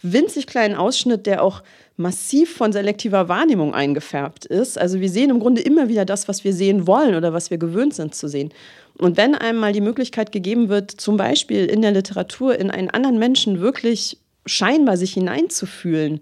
S32: winzig kleinen Ausschnitt, der auch massiv von selektiver Wahrnehmung eingefärbt ist. Also wir sehen im Grunde immer wieder das, was wir sehen wollen oder was wir gewöhnt sind zu sehen. Und wenn einem mal die Möglichkeit gegeben wird, zum Beispiel in der Literatur in einen anderen Menschen wirklich scheinbar sich hineinzufühlen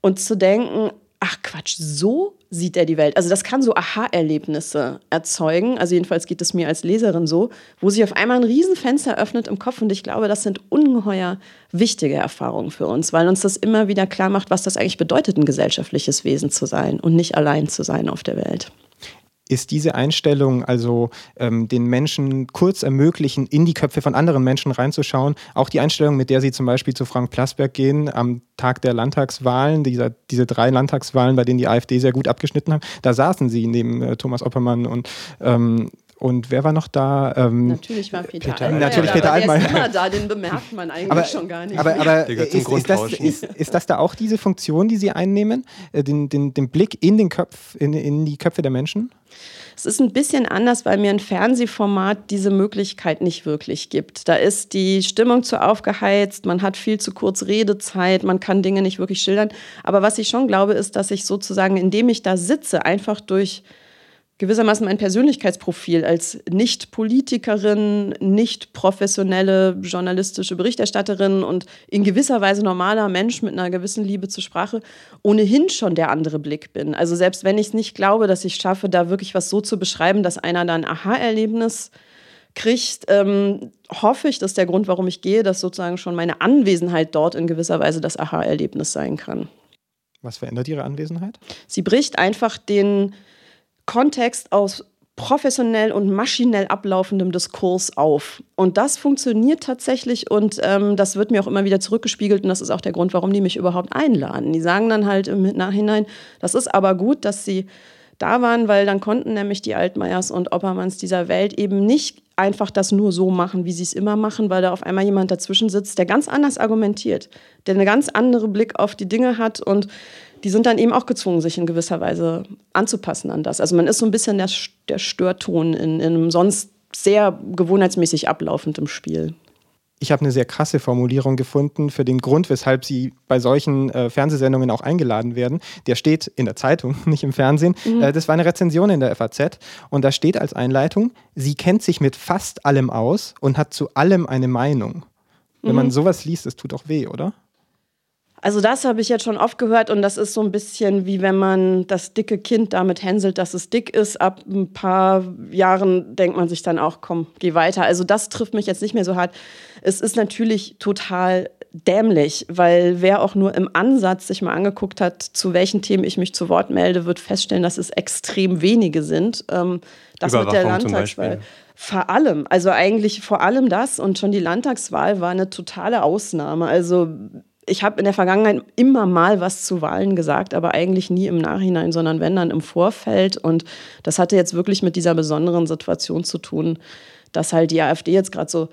S32: und zu denken, ach Quatsch, so sieht er die Welt. Also das kann so Aha-Erlebnisse erzeugen. Also jedenfalls geht es mir als Leserin so, wo sich auf einmal ein Riesenfenster öffnet im Kopf. Und ich glaube, das sind ungeheuer wichtige Erfahrungen für uns, weil uns das immer wieder klar macht, was das eigentlich bedeutet, ein gesellschaftliches Wesen zu sein und nicht allein zu sein auf der Welt
S2: ist diese Einstellung, also ähm, den Menschen kurz ermöglichen, in die Köpfe von anderen Menschen reinzuschauen, auch die Einstellung, mit der Sie zum Beispiel zu Frank Plasberg gehen am Tag der Landtagswahlen, dieser, diese drei Landtagswahlen, bei denen die AfD sehr gut abgeschnitten haben, da saßen Sie neben äh, Thomas Oppermann und ähm, und wer war noch da?
S32: Ähm, natürlich war Peter, Peter
S2: Altmaier. Natürlich
S32: ja,
S2: Peter Altmaier.
S32: Der ist immer da, den bemerkt man eigentlich aber, schon gar nicht.
S2: Aber, aber ist, ist, das, ist, ist, das, da auch diese Funktion, die Sie einnehmen? Äh, den, den, den Blick in, den Köpf, in, in die Köpfe der Menschen?
S32: Es ist ein bisschen anders, weil mir ein Fernsehformat diese Möglichkeit nicht wirklich gibt. Da ist die Stimmung zu aufgeheizt, man hat viel zu kurz Redezeit, man kann Dinge nicht wirklich schildern. Aber was ich schon glaube, ist, dass ich sozusagen, indem ich da sitze, einfach durch gewissermaßen mein Persönlichkeitsprofil als Nicht-Politikerin, nicht professionelle journalistische Berichterstatterin und in gewisser Weise normaler Mensch mit einer gewissen Liebe zur Sprache ohnehin schon der andere Blick bin. Also selbst wenn ich es nicht glaube, dass ich schaffe, da wirklich was so zu beschreiben, dass einer da ein Aha-Erlebnis kriegt, ähm, hoffe ich, dass der Grund, warum ich gehe, dass sozusagen schon meine Anwesenheit dort in gewisser Weise das Aha-Erlebnis sein kann.
S2: Was verändert Ihre Anwesenheit?
S32: Sie bricht einfach den Kontext aus professionell und maschinell ablaufendem Diskurs auf. Und das funktioniert tatsächlich und ähm, das wird mir auch immer wieder zurückgespiegelt und das ist auch der Grund, warum die mich überhaupt einladen. Die sagen dann halt im Nachhinein, das ist aber gut, dass sie da waren, weil dann konnten nämlich die Altmaiers und Oppermanns dieser Welt eben nicht einfach das nur so machen, wie sie es immer machen, weil da auf einmal jemand dazwischen sitzt, der ganz anders argumentiert, der eine ganz andere Blick auf die Dinge hat und die sind dann eben auch gezwungen, sich in gewisser Weise anzupassen an das. Also man ist so ein bisschen der, der Störton in, in einem sonst sehr gewohnheitsmäßig ablaufendem Spiel.
S2: Ich habe eine sehr krasse Formulierung gefunden für den Grund, weshalb Sie bei solchen äh, Fernsehsendungen auch eingeladen werden. Der steht in der Zeitung, nicht im Fernsehen. Mhm. Äh, das war eine Rezension in der FAZ und da steht als Einleitung, sie kennt sich mit fast allem aus und hat zu allem eine Meinung. Wenn mhm. man sowas liest, das tut auch weh, oder?
S32: Also das habe ich jetzt schon oft gehört und das ist so ein bisschen wie wenn man das dicke Kind damit hänselt, dass es dick ist. Ab ein paar Jahren denkt man sich dann auch, komm, geh weiter. Also das trifft mich jetzt nicht mehr so hart. Es ist natürlich total dämlich, weil wer auch nur im Ansatz sich mal angeguckt hat, zu welchen Themen ich mich zu Wort melde, wird feststellen, dass es extrem wenige sind. Ähm, das mit der Landtagswahl. Vor allem, also eigentlich vor allem das und schon die Landtagswahl war eine totale Ausnahme. Also ich habe in der Vergangenheit immer mal was zu Wahlen gesagt, aber eigentlich nie im Nachhinein, sondern wenn dann im Vorfeld. Und das hatte jetzt wirklich mit dieser besonderen Situation zu tun, dass halt die AfD jetzt gerade so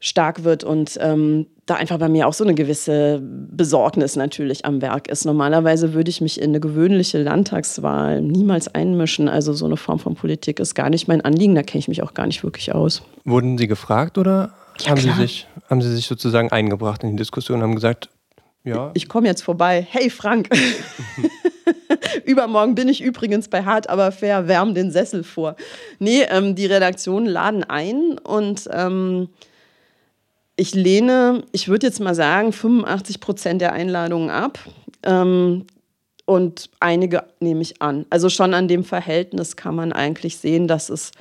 S32: stark wird und ähm, da einfach bei mir auch so eine gewisse Besorgnis natürlich am Werk ist. Normalerweise würde ich mich in eine gewöhnliche Landtagswahl niemals einmischen. Also so eine Form von Politik ist gar nicht mein Anliegen, da kenne ich mich auch gar nicht wirklich aus.
S1: Wurden Sie gefragt oder ja, haben, Sie sich, haben Sie sich sozusagen eingebracht in die Diskussion und haben gesagt, ja.
S32: Ich komme jetzt vorbei. Hey Frank. Übermorgen bin ich übrigens bei Hart aber fair, wärm den Sessel vor. Nee, ähm, die Redaktionen laden ein und ähm, ich lehne, ich würde jetzt mal sagen, 85 Prozent der Einladungen ab. Ähm, und einige nehme ich an. Also schon an dem Verhältnis kann man eigentlich sehen, dass es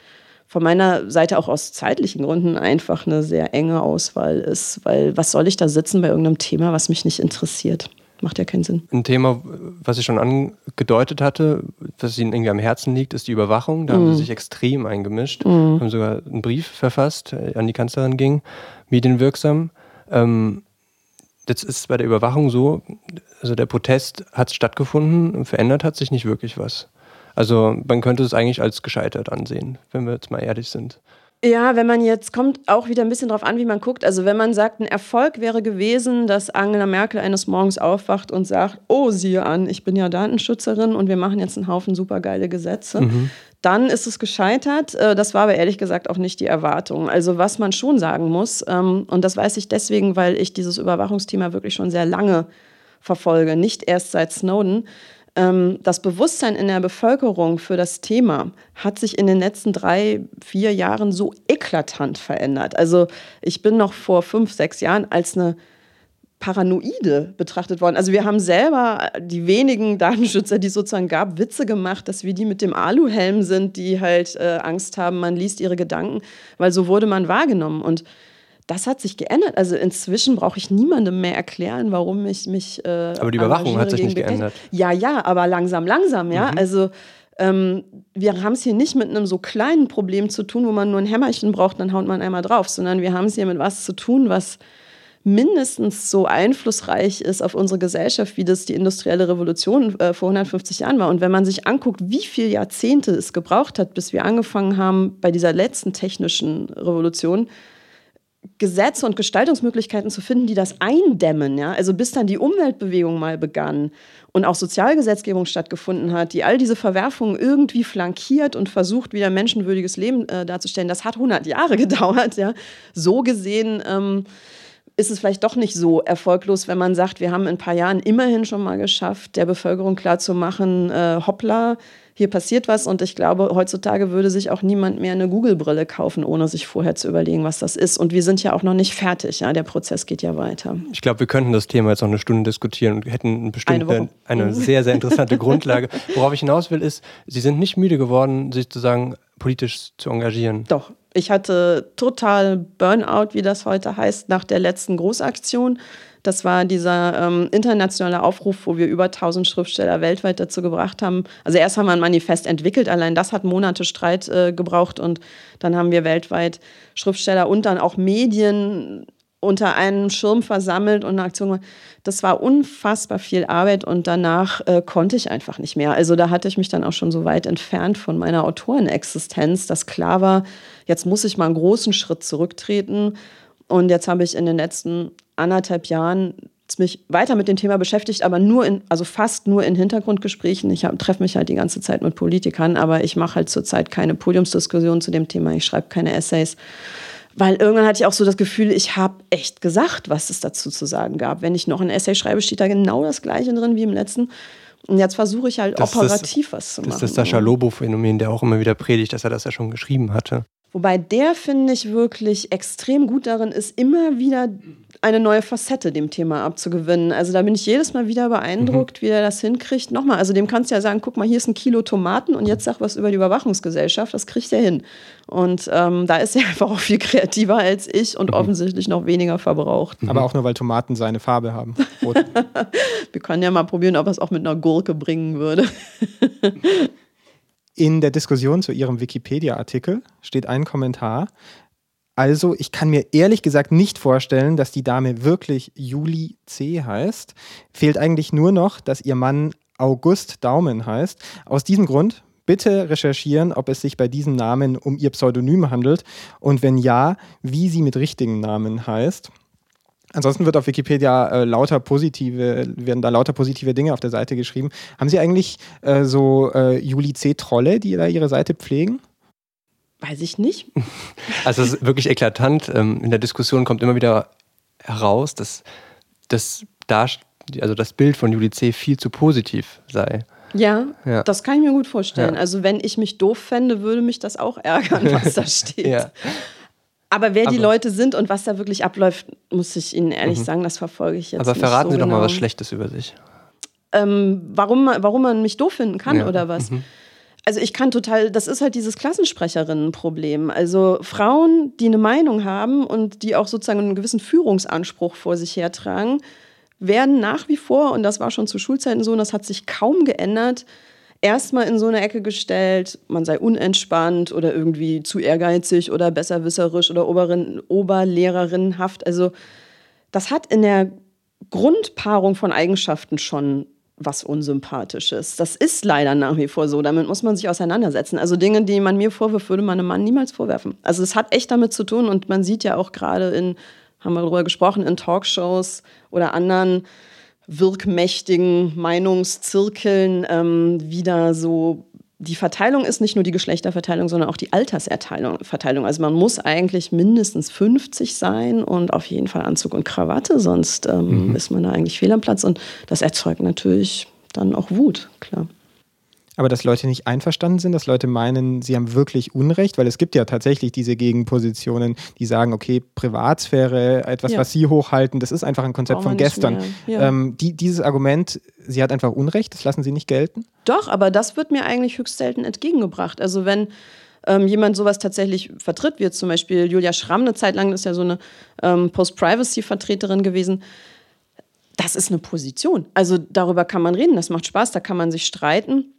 S32: von meiner Seite auch aus zeitlichen Gründen einfach eine sehr enge Auswahl ist. Weil was soll ich da sitzen bei irgendeinem Thema, was mich nicht interessiert? Macht ja keinen Sinn.
S1: Ein Thema, was ich schon angedeutet hatte, was Ihnen irgendwie am Herzen liegt, ist die Überwachung. Da mm. haben Sie mhm. sich extrem eingemischt, mm. haben sogar einen Brief verfasst, äh, an die Kanzlerin ging, medienwirksam. Ähm, jetzt ist bei der Überwachung so, also der Protest hat stattgefunden, verändert hat sich nicht wirklich was. Also man könnte es eigentlich als gescheitert ansehen, wenn wir jetzt mal ehrlich sind.
S32: Ja, wenn man jetzt kommt, auch wieder ein bisschen drauf an, wie man guckt. Also wenn man sagt, ein Erfolg wäre gewesen, dass Angela Merkel eines Morgens aufwacht und sagt, oh, siehe an, ich bin ja Datenschützerin und wir machen jetzt einen Haufen supergeile Gesetze, mhm. dann ist es gescheitert. Äh, das war aber ehrlich gesagt auch nicht die Erwartung. Also was man schon sagen muss, ähm, und das weiß ich deswegen, weil ich dieses Überwachungsthema wirklich schon sehr lange verfolge, nicht erst seit Snowden, das Bewusstsein in der Bevölkerung für das Thema hat sich in den letzten drei, vier Jahren so eklatant verändert. Also ich bin noch vor fünf, sechs Jahren als eine Paranoide betrachtet worden. Also wir haben selber die wenigen Datenschützer, die es sozusagen gab, Witze gemacht, dass wir die mit dem Aluhelm sind, die halt äh, Angst haben, man liest ihre Gedanken, weil so wurde man wahrgenommen. Und das hat sich geändert. Also inzwischen brauche ich niemandem mehr erklären, warum ich mich.
S1: Äh, aber die Überwachung hat sich nicht geändert.
S32: Ja, ja, aber langsam, langsam, ja. Mhm. Also ähm, wir haben es hier nicht mit einem so kleinen Problem zu tun, wo man nur ein Hämmerchen braucht, dann haut man einmal drauf, sondern wir haben es hier mit was zu tun, was mindestens so einflussreich ist auf unsere Gesellschaft, wie das die industrielle Revolution äh, vor 150 Jahren war. Und wenn man sich anguckt, wie viele Jahrzehnte es gebraucht hat, bis wir angefangen haben bei dieser letzten technischen Revolution, Gesetze und Gestaltungsmöglichkeiten zu finden, die das eindämmen. Ja? Also bis dann die Umweltbewegung mal begann und auch Sozialgesetzgebung stattgefunden hat, die all diese Verwerfungen irgendwie flankiert und versucht, wieder menschenwürdiges Leben äh, darzustellen, das hat 100 Jahre gedauert. Ja? So gesehen ähm, ist es vielleicht doch nicht so erfolglos, wenn man sagt, wir haben in ein paar Jahren immerhin schon mal geschafft, der Bevölkerung klarzumachen, äh, hoppla, hier passiert was und ich glaube, heutzutage würde sich auch niemand mehr eine Google-Brille kaufen, ohne sich vorher zu überlegen, was das ist. Und wir sind ja auch noch nicht fertig, ja, der Prozess geht ja weiter.
S1: Ich glaube, wir könnten das Thema jetzt noch eine Stunde diskutieren und hätten bestimmt eine, eine sehr, sehr interessante Grundlage. Worauf ich hinaus will, ist, Sie sind nicht müde geworden, sich sozusagen politisch zu engagieren.
S32: Doch, ich hatte total Burnout, wie das heute heißt, nach der letzten Großaktion. Das war dieser ähm, internationale Aufruf, wo wir über 1000 Schriftsteller weltweit dazu gebracht haben. Also erst haben wir ein Manifest entwickelt, allein das hat Monate Streit äh, gebraucht und dann haben wir weltweit Schriftsteller und dann auch Medien unter einem Schirm versammelt und eine Aktion gemacht. Das war unfassbar viel Arbeit und danach äh, konnte ich einfach nicht mehr. Also da hatte ich mich dann auch schon so weit entfernt von meiner Autorenexistenz, dass klar war, jetzt muss ich mal einen großen Schritt zurücktreten. Und jetzt habe ich in den letzten anderthalb Jahren mich weiter mit dem Thema beschäftigt, aber nur in, also fast nur in Hintergrundgesprächen. Ich treffe mich halt die ganze Zeit mit Politikern, aber ich mache halt zurzeit keine Podiumsdiskussion zu dem Thema. Ich schreibe keine Essays. Weil irgendwann hatte ich auch so das Gefühl, ich habe echt gesagt, was es dazu zu sagen gab. Wenn ich noch ein Essay schreibe, steht da genau das Gleiche drin wie im letzten. Und jetzt versuche ich halt das operativ
S1: das,
S32: was zu machen.
S1: Das ist das Sascha Lobo-Phänomen, der auch immer wieder predigt, dass er das ja schon geschrieben hatte.
S32: Wobei der, finde ich, wirklich extrem gut darin ist, immer wieder eine neue Facette dem Thema abzugewinnen. Also da bin ich jedes Mal wieder beeindruckt, mhm. wie er das hinkriegt. Nochmal, also dem kannst du ja sagen, guck mal, hier ist ein Kilo Tomaten und jetzt sag was über die Überwachungsgesellschaft. Das kriegt er hin. Und ähm, da ist er einfach auch viel kreativer als ich und mhm. offensichtlich noch weniger verbraucht.
S2: Aber auch nur, weil Tomaten seine Farbe haben.
S32: Wir können ja mal probieren, ob er es auch mit einer Gurke bringen würde.
S2: In der Diskussion zu Ihrem Wikipedia-Artikel steht ein Kommentar. Also, ich kann mir ehrlich gesagt nicht vorstellen, dass die Dame wirklich Juli C. heißt. Fehlt eigentlich nur noch, dass ihr Mann August Daumen heißt. Aus diesem Grund bitte recherchieren, ob es sich bei diesem Namen um ihr Pseudonym handelt und wenn ja, wie sie mit richtigen Namen heißt. Ansonsten wird auf Wikipedia äh, lauter positive, werden da lauter positive Dinge auf der Seite geschrieben. Haben Sie eigentlich äh, so äh, Juli C. Trolle, die da Ihre Seite pflegen?
S32: Weiß ich nicht.
S1: Also es ist wirklich eklatant. Ähm, in der Diskussion kommt immer wieder heraus, dass das, also das Bild von Juli C. viel zu positiv sei.
S32: Ja, ja, das kann ich mir gut vorstellen. Ja. Also wenn ich mich doof fände, würde mich das auch ärgern, was da steht. ja. Aber wer aber die Leute sind und was da wirklich abläuft, muss ich Ihnen ehrlich mhm. sagen, das verfolge ich jetzt.
S1: Aber verraten
S32: so
S1: Sie
S32: genau.
S1: doch mal was Schlechtes über sich.
S32: Ähm, warum, warum man mich doof finden kann ja. oder was? Mhm. Also ich kann total, das ist halt dieses Klassensprecherinnenproblem. Also Frauen, die eine Meinung haben und die auch sozusagen einen gewissen Führungsanspruch vor sich hertragen, werden nach wie vor, und das war schon zu Schulzeiten so, und das hat sich kaum geändert, erstmal in so eine Ecke gestellt, man sei unentspannt oder irgendwie zu ehrgeizig oder besserwisserisch oder Oberin, Oberlehrerinnenhaft. Also das hat in der Grundpaarung von Eigenschaften schon was Unsympathisches. Das ist leider nach wie vor so. Damit muss man sich auseinandersetzen. Also Dinge, die man mir vorwirft, würde man einem Mann niemals vorwerfen. Also es hat echt damit zu tun und man sieht ja auch gerade in, haben wir darüber gesprochen, in Talkshows oder anderen wirkmächtigen Meinungszirkeln ähm, wieder so die Verteilung ist nicht nur die Geschlechterverteilung, sondern auch die Altersverteilung. Also man muss eigentlich mindestens 50 sein und auf jeden Fall Anzug und Krawatte, sonst ähm, mhm. ist man da eigentlich fehl am Platz. Und das erzeugt natürlich dann auch Wut, klar.
S2: Aber dass Leute nicht einverstanden sind, dass Leute meinen, sie haben wirklich Unrecht, weil es gibt ja tatsächlich diese Gegenpositionen, die sagen, okay, Privatsphäre, etwas, ja. was sie hochhalten, das ist einfach ein Konzept von gestern. Ja. Ähm, die, dieses Argument, sie hat einfach Unrecht, das lassen sie nicht gelten?
S32: Doch, aber das wird mir eigentlich höchst selten entgegengebracht. Also wenn ähm, jemand sowas tatsächlich vertritt, wie zum Beispiel Julia Schramm eine Zeit lang, ist ja so eine ähm, Post-Privacy-Vertreterin gewesen, das ist eine Position. Also darüber kann man reden, das macht Spaß, da kann man sich streiten.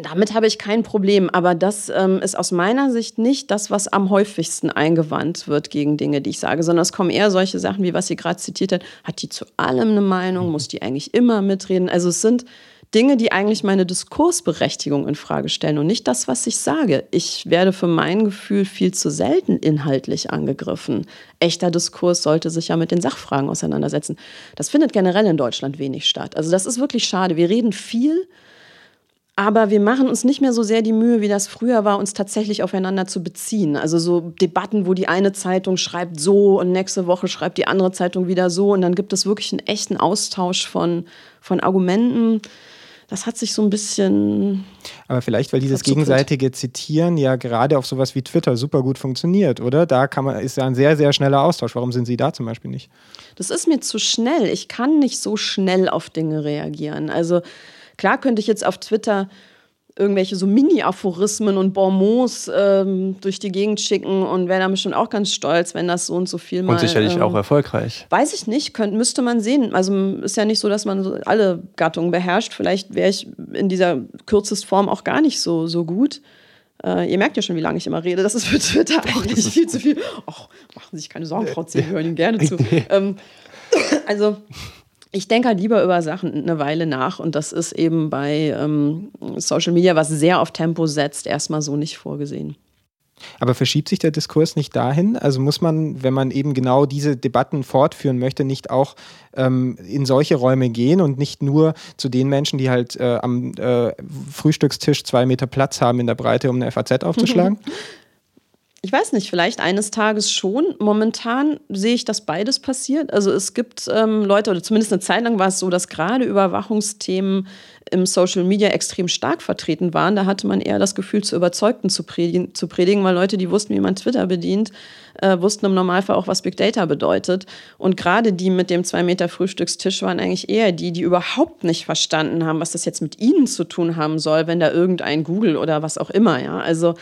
S32: Damit habe ich kein Problem, aber das ähm, ist aus meiner Sicht nicht das, was am häufigsten eingewandt wird gegen Dinge, die ich sage, sondern es kommen eher solche Sachen, wie was sie gerade zitiert hat. Hat die zu allem eine Meinung? Muss die eigentlich immer mitreden? Also es sind Dinge, die eigentlich meine Diskursberechtigung in Frage stellen und nicht das, was ich sage. Ich werde für mein Gefühl viel zu selten inhaltlich angegriffen. Echter Diskurs sollte sich ja mit den Sachfragen auseinandersetzen. Das findet generell in Deutschland wenig statt. Also das ist wirklich schade. Wir reden viel aber wir machen uns nicht mehr so sehr die Mühe, wie das früher war, uns tatsächlich aufeinander zu beziehen. Also so Debatten, wo die eine Zeitung schreibt so und nächste Woche schreibt die andere Zeitung wieder so und dann gibt es wirklich einen echten Austausch von, von Argumenten. Das hat sich so ein bisschen.
S2: Aber vielleicht, weil dieses gegenseitige Zitieren ja gerade auf sowas wie Twitter super gut funktioniert, oder? Da kann man, ist ja ein sehr, sehr schneller Austausch. Warum sind Sie da zum Beispiel nicht?
S32: Das ist mir zu schnell. Ich kann nicht so schnell auf Dinge reagieren. Also Klar könnte ich jetzt auf Twitter irgendwelche so Mini-Aphorismen und Bonmots ähm, durch die Gegend schicken und wäre da bestimmt auch ganz stolz, wenn das so und so viel mal.
S1: Und sicherlich ähm, auch erfolgreich.
S32: Weiß ich nicht, könnt, müsste man sehen. Also ist ja nicht so, dass man so alle Gattungen beherrscht. Vielleicht wäre ich in dieser kürzest Form auch gar nicht so, so gut. Äh, ihr merkt ja schon, wie lange ich immer rede. Das ist für Twitter Doch, eigentlich viel zu viel. Och, machen Sie sich keine Sorgen, Frau C., hören Ihnen gerne zu. ähm, also ich denke halt lieber über Sachen eine Weile nach und das ist eben bei ähm, Social Media, was sehr auf Tempo setzt, erstmal so nicht vorgesehen.
S2: Aber verschiebt sich der Diskurs nicht dahin? Also muss man, wenn man eben genau diese Debatten fortführen möchte, nicht auch ähm, in solche Räume gehen und nicht nur zu den Menschen, die halt äh, am äh, Frühstückstisch zwei Meter Platz haben in der Breite, um eine FAZ aufzuschlagen?
S32: ich weiß nicht, vielleicht eines Tages schon. Momentan sehe ich, dass beides passiert. Also es gibt ähm, Leute, oder zumindest eine Zeit lang war es so, dass gerade Überwachungsthemen im Social Media extrem stark vertreten waren. Da hatte man eher das Gefühl, zu Überzeugten zu predigen, zu predigen weil Leute, die wussten, wie man Twitter bedient, äh, wussten im Normalfall auch, was Big Data bedeutet. Und gerade die mit dem zwei Meter Frühstückstisch waren eigentlich eher die, die überhaupt nicht verstanden haben, was das jetzt mit ihnen zu tun haben soll, wenn da irgendein Google oder was auch immer, ja. Also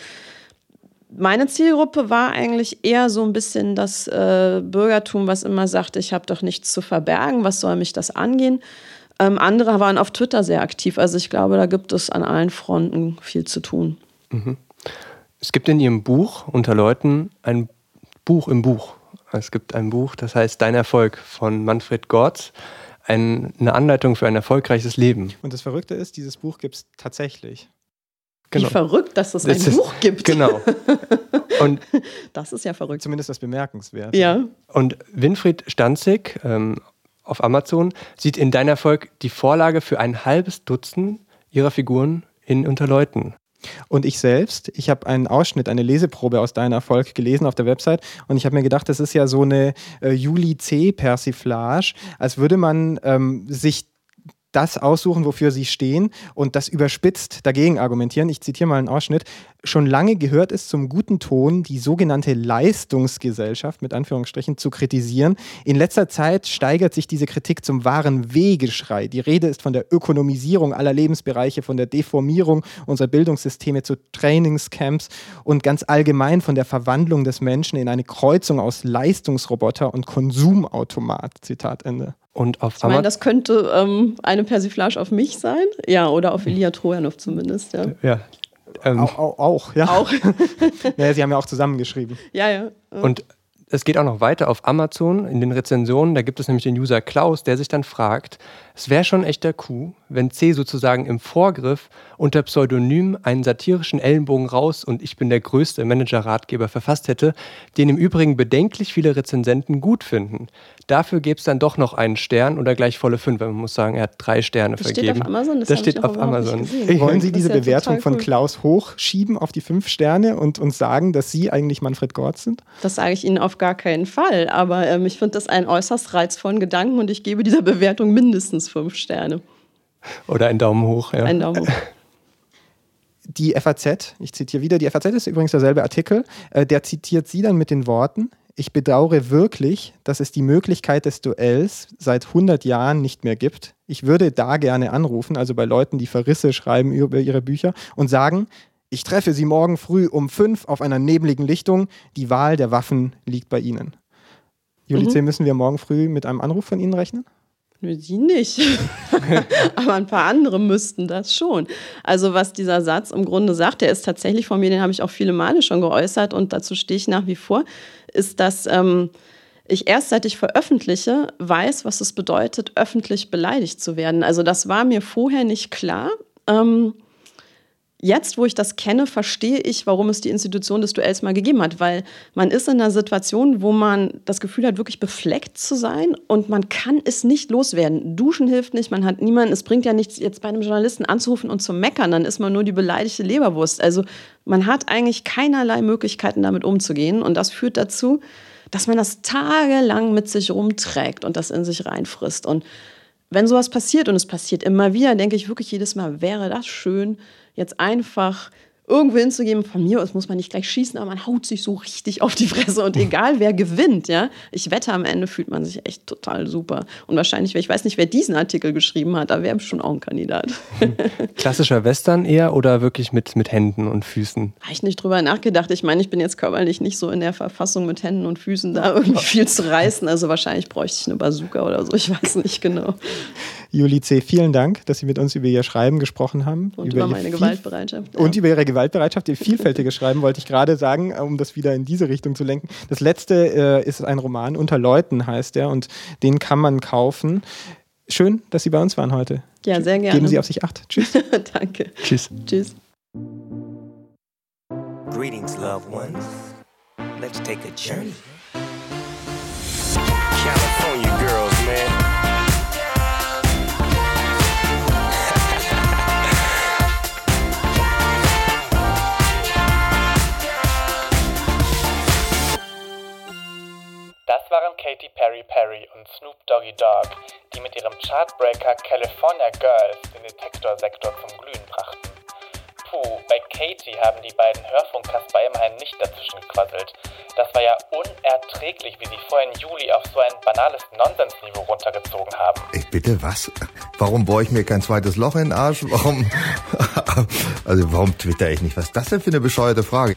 S32: meine Zielgruppe war eigentlich eher so ein bisschen das äh, Bürgertum, was immer sagt, ich habe doch nichts zu verbergen, was soll mich das angehen. Ähm, andere waren auf Twitter sehr aktiv. Also ich glaube, da gibt es an allen Fronten viel zu tun.
S1: Mhm. Es gibt in Ihrem Buch unter Leuten ein Buch im Buch. Es gibt ein Buch, das heißt Dein Erfolg von Manfred Gortz. Ein, eine Anleitung für ein erfolgreiches Leben.
S2: Und das Verrückte ist, dieses Buch gibt es tatsächlich.
S32: Genau. Wie verrückt, dass es das ein Buch gibt.
S1: Genau.
S32: Und das ist ja verrückt.
S2: Zumindest das bemerkenswert.
S32: Ja.
S1: Und Winfried Stanzig ähm, auf Amazon sieht in Dein Erfolg die Vorlage für ein halbes Dutzend ihrer Figuren in Unterleuten.
S2: Und ich selbst, ich habe einen Ausschnitt, eine Leseprobe aus Dein Erfolg gelesen auf der Website und ich habe mir gedacht, das ist ja so eine äh, Juli C-Persiflage, als würde man ähm, sich das aussuchen, wofür sie stehen und das überspitzt dagegen argumentieren. Ich zitiere mal einen Ausschnitt. Schon lange gehört es zum guten Ton, die sogenannte Leistungsgesellschaft mit Anführungsstrichen zu kritisieren. In letzter Zeit steigert sich diese Kritik zum wahren Wegeschrei. Die Rede ist von der Ökonomisierung aller Lebensbereiche, von der Deformierung unserer Bildungssysteme zu Trainingscamps und ganz allgemein von der Verwandlung des Menschen in eine Kreuzung aus Leistungsroboter und Konsumautomat. Zitat Ende.
S1: Und auf
S32: ich meine, das könnte ähm, eine Persiflage auf mich sein. Ja, oder auf Elia Trojanov zumindest. Ja.
S1: ja.
S2: Ähm, auch, auch, auch, ja.
S32: Auch.
S2: naja, sie haben ja auch zusammengeschrieben.
S32: Ja, ja.
S1: Und es geht auch noch weiter auf Amazon in den Rezensionen. Da gibt es nämlich den User Klaus, der sich dann fragt, es wäre schon echter Coup, wenn C sozusagen im Vorgriff unter Pseudonym einen satirischen Ellenbogen raus und ich bin der größte Manager-Ratgeber verfasst hätte, den im Übrigen bedenklich viele Rezensenten gut finden. Dafür gäbe es dann doch noch einen Stern oder gleich volle fünf. Man muss sagen, er hat drei Sterne
S32: das
S1: vergeben.
S32: Steht auf Amazon, das,
S1: das steht auf Amazon.
S2: Wollen Sie diese ja Bewertung von Klaus hochschieben auf die fünf Sterne und uns sagen, dass Sie eigentlich Manfred Gortz sind?
S32: Das sage ich Ihnen auf gar keinen Fall. Aber ähm, ich finde das einen äußerst reizvollen Gedanken und ich gebe dieser Bewertung mindestens fünf Sterne.
S1: Oder ein Daumen hoch, ja.
S32: Ein Daumen hoch.
S2: Die FAZ, ich zitiere wieder, die FAZ ist übrigens derselbe Artikel, äh, der zitiert sie dann mit den Worten, ich bedauere wirklich, dass es die Möglichkeit des Duells seit 100 Jahren nicht mehr gibt. Ich würde da gerne anrufen, also bei Leuten, die Verrisse schreiben über ihre Bücher und sagen, ich treffe Sie morgen früh um fünf auf einer nebligen Lichtung. Die Wahl der Waffen liegt bei Ihnen. Julice, mhm. müssen wir morgen früh mit einem Anruf von Ihnen rechnen?
S32: Sie nicht. Aber ein paar andere müssten das schon. Also was dieser Satz im Grunde sagt, der ist tatsächlich von mir, den habe ich auch viele Male schon geäußert und dazu stehe ich nach wie vor, ist, dass ähm, ich erst seit ich veröffentliche, weiß, was es bedeutet, öffentlich beleidigt zu werden. Also das war mir vorher nicht klar. Ähm, jetzt, wo ich das kenne, verstehe ich, warum es die Institution des Duells mal gegeben hat, weil man ist in einer Situation, wo man das Gefühl hat, wirklich befleckt zu sein und man kann es nicht loswerden. Duschen hilft nicht, man hat niemanden, es bringt ja nichts, jetzt bei einem Journalisten anzurufen und zu meckern, dann ist man nur die beleidigte Leberwurst. Also man hat eigentlich keinerlei Möglichkeiten, damit umzugehen und das führt dazu, dass man das tagelang mit sich rumträgt und das in sich reinfrisst. Und wenn sowas passiert und es passiert immer wieder, denke ich wirklich jedes Mal, wäre das schön, jetzt einfach irgendwo hinzugeben, von mir aus muss man nicht gleich schießen, aber man haut sich so richtig auf die Fresse und egal wer gewinnt, ja, ich wette, am Ende fühlt man sich echt total super. Und wahrscheinlich, ich weiß nicht, wer diesen Artikel geschrieben hat, da wäre schon auch ein Kandidat.
S1: Klassischer Western eher oder wirklich mit, mit Händen und Füßen?
S32: Habe ich nicht drüber nachgedacht. Ich meine, ich bin jetzt körperlich nicht so in der Verfassung mit Händen und Füßen da irgendwie viel zu reißen. Also wahrscheinlich bräuchte ich eine Bazooka oder so, ich weiß nicht genau.
S2: Juli C., vielen Dank, dass Sie mit uns über Ihr Schreiben gesprochen haben.
S32: Und über, über meine Gewaltbereitschaft.
S2: Und über Ihre Gewaltbereitschaft, Ihr vielfältiges Schreiben, wollte ich gerade sagen, um das wieder in diese Richtung zu lenken. Das letzte äh, ist ein Roman, Unter Leuten heißt er, und den kann man kaufen. Schön, dass Sie bei uns waren heute.
S32: Ja, sehr gerne.
S2: Geben Sie auf sich Acht. Tschüss.
S32: Danke.
S1: Tschüss.
S32: Tschüss.
S33: Greetings, loved ones. Let's take a journey.
S23: Katy Perry Perry und Snoop Doggy Dogg, die mit ihrem Chartbreaker California Girls den Detektorsektor zum Glühen brachten. Puh, bei Katy haben die beiden Hörfunkkasper immerhin nicht dazwischen gequasselt. Das war ja unerträglich, wie sie vorhin Juli auf so ein banales Nonsensniveau runtergezogen haben.
S34: Ich bitte, was? Warum bohre ich mir kein zweites Loch in den Arsch? Warum? also warum twitter ich nicht? Was ist das denn für eine bescheuerte Frage?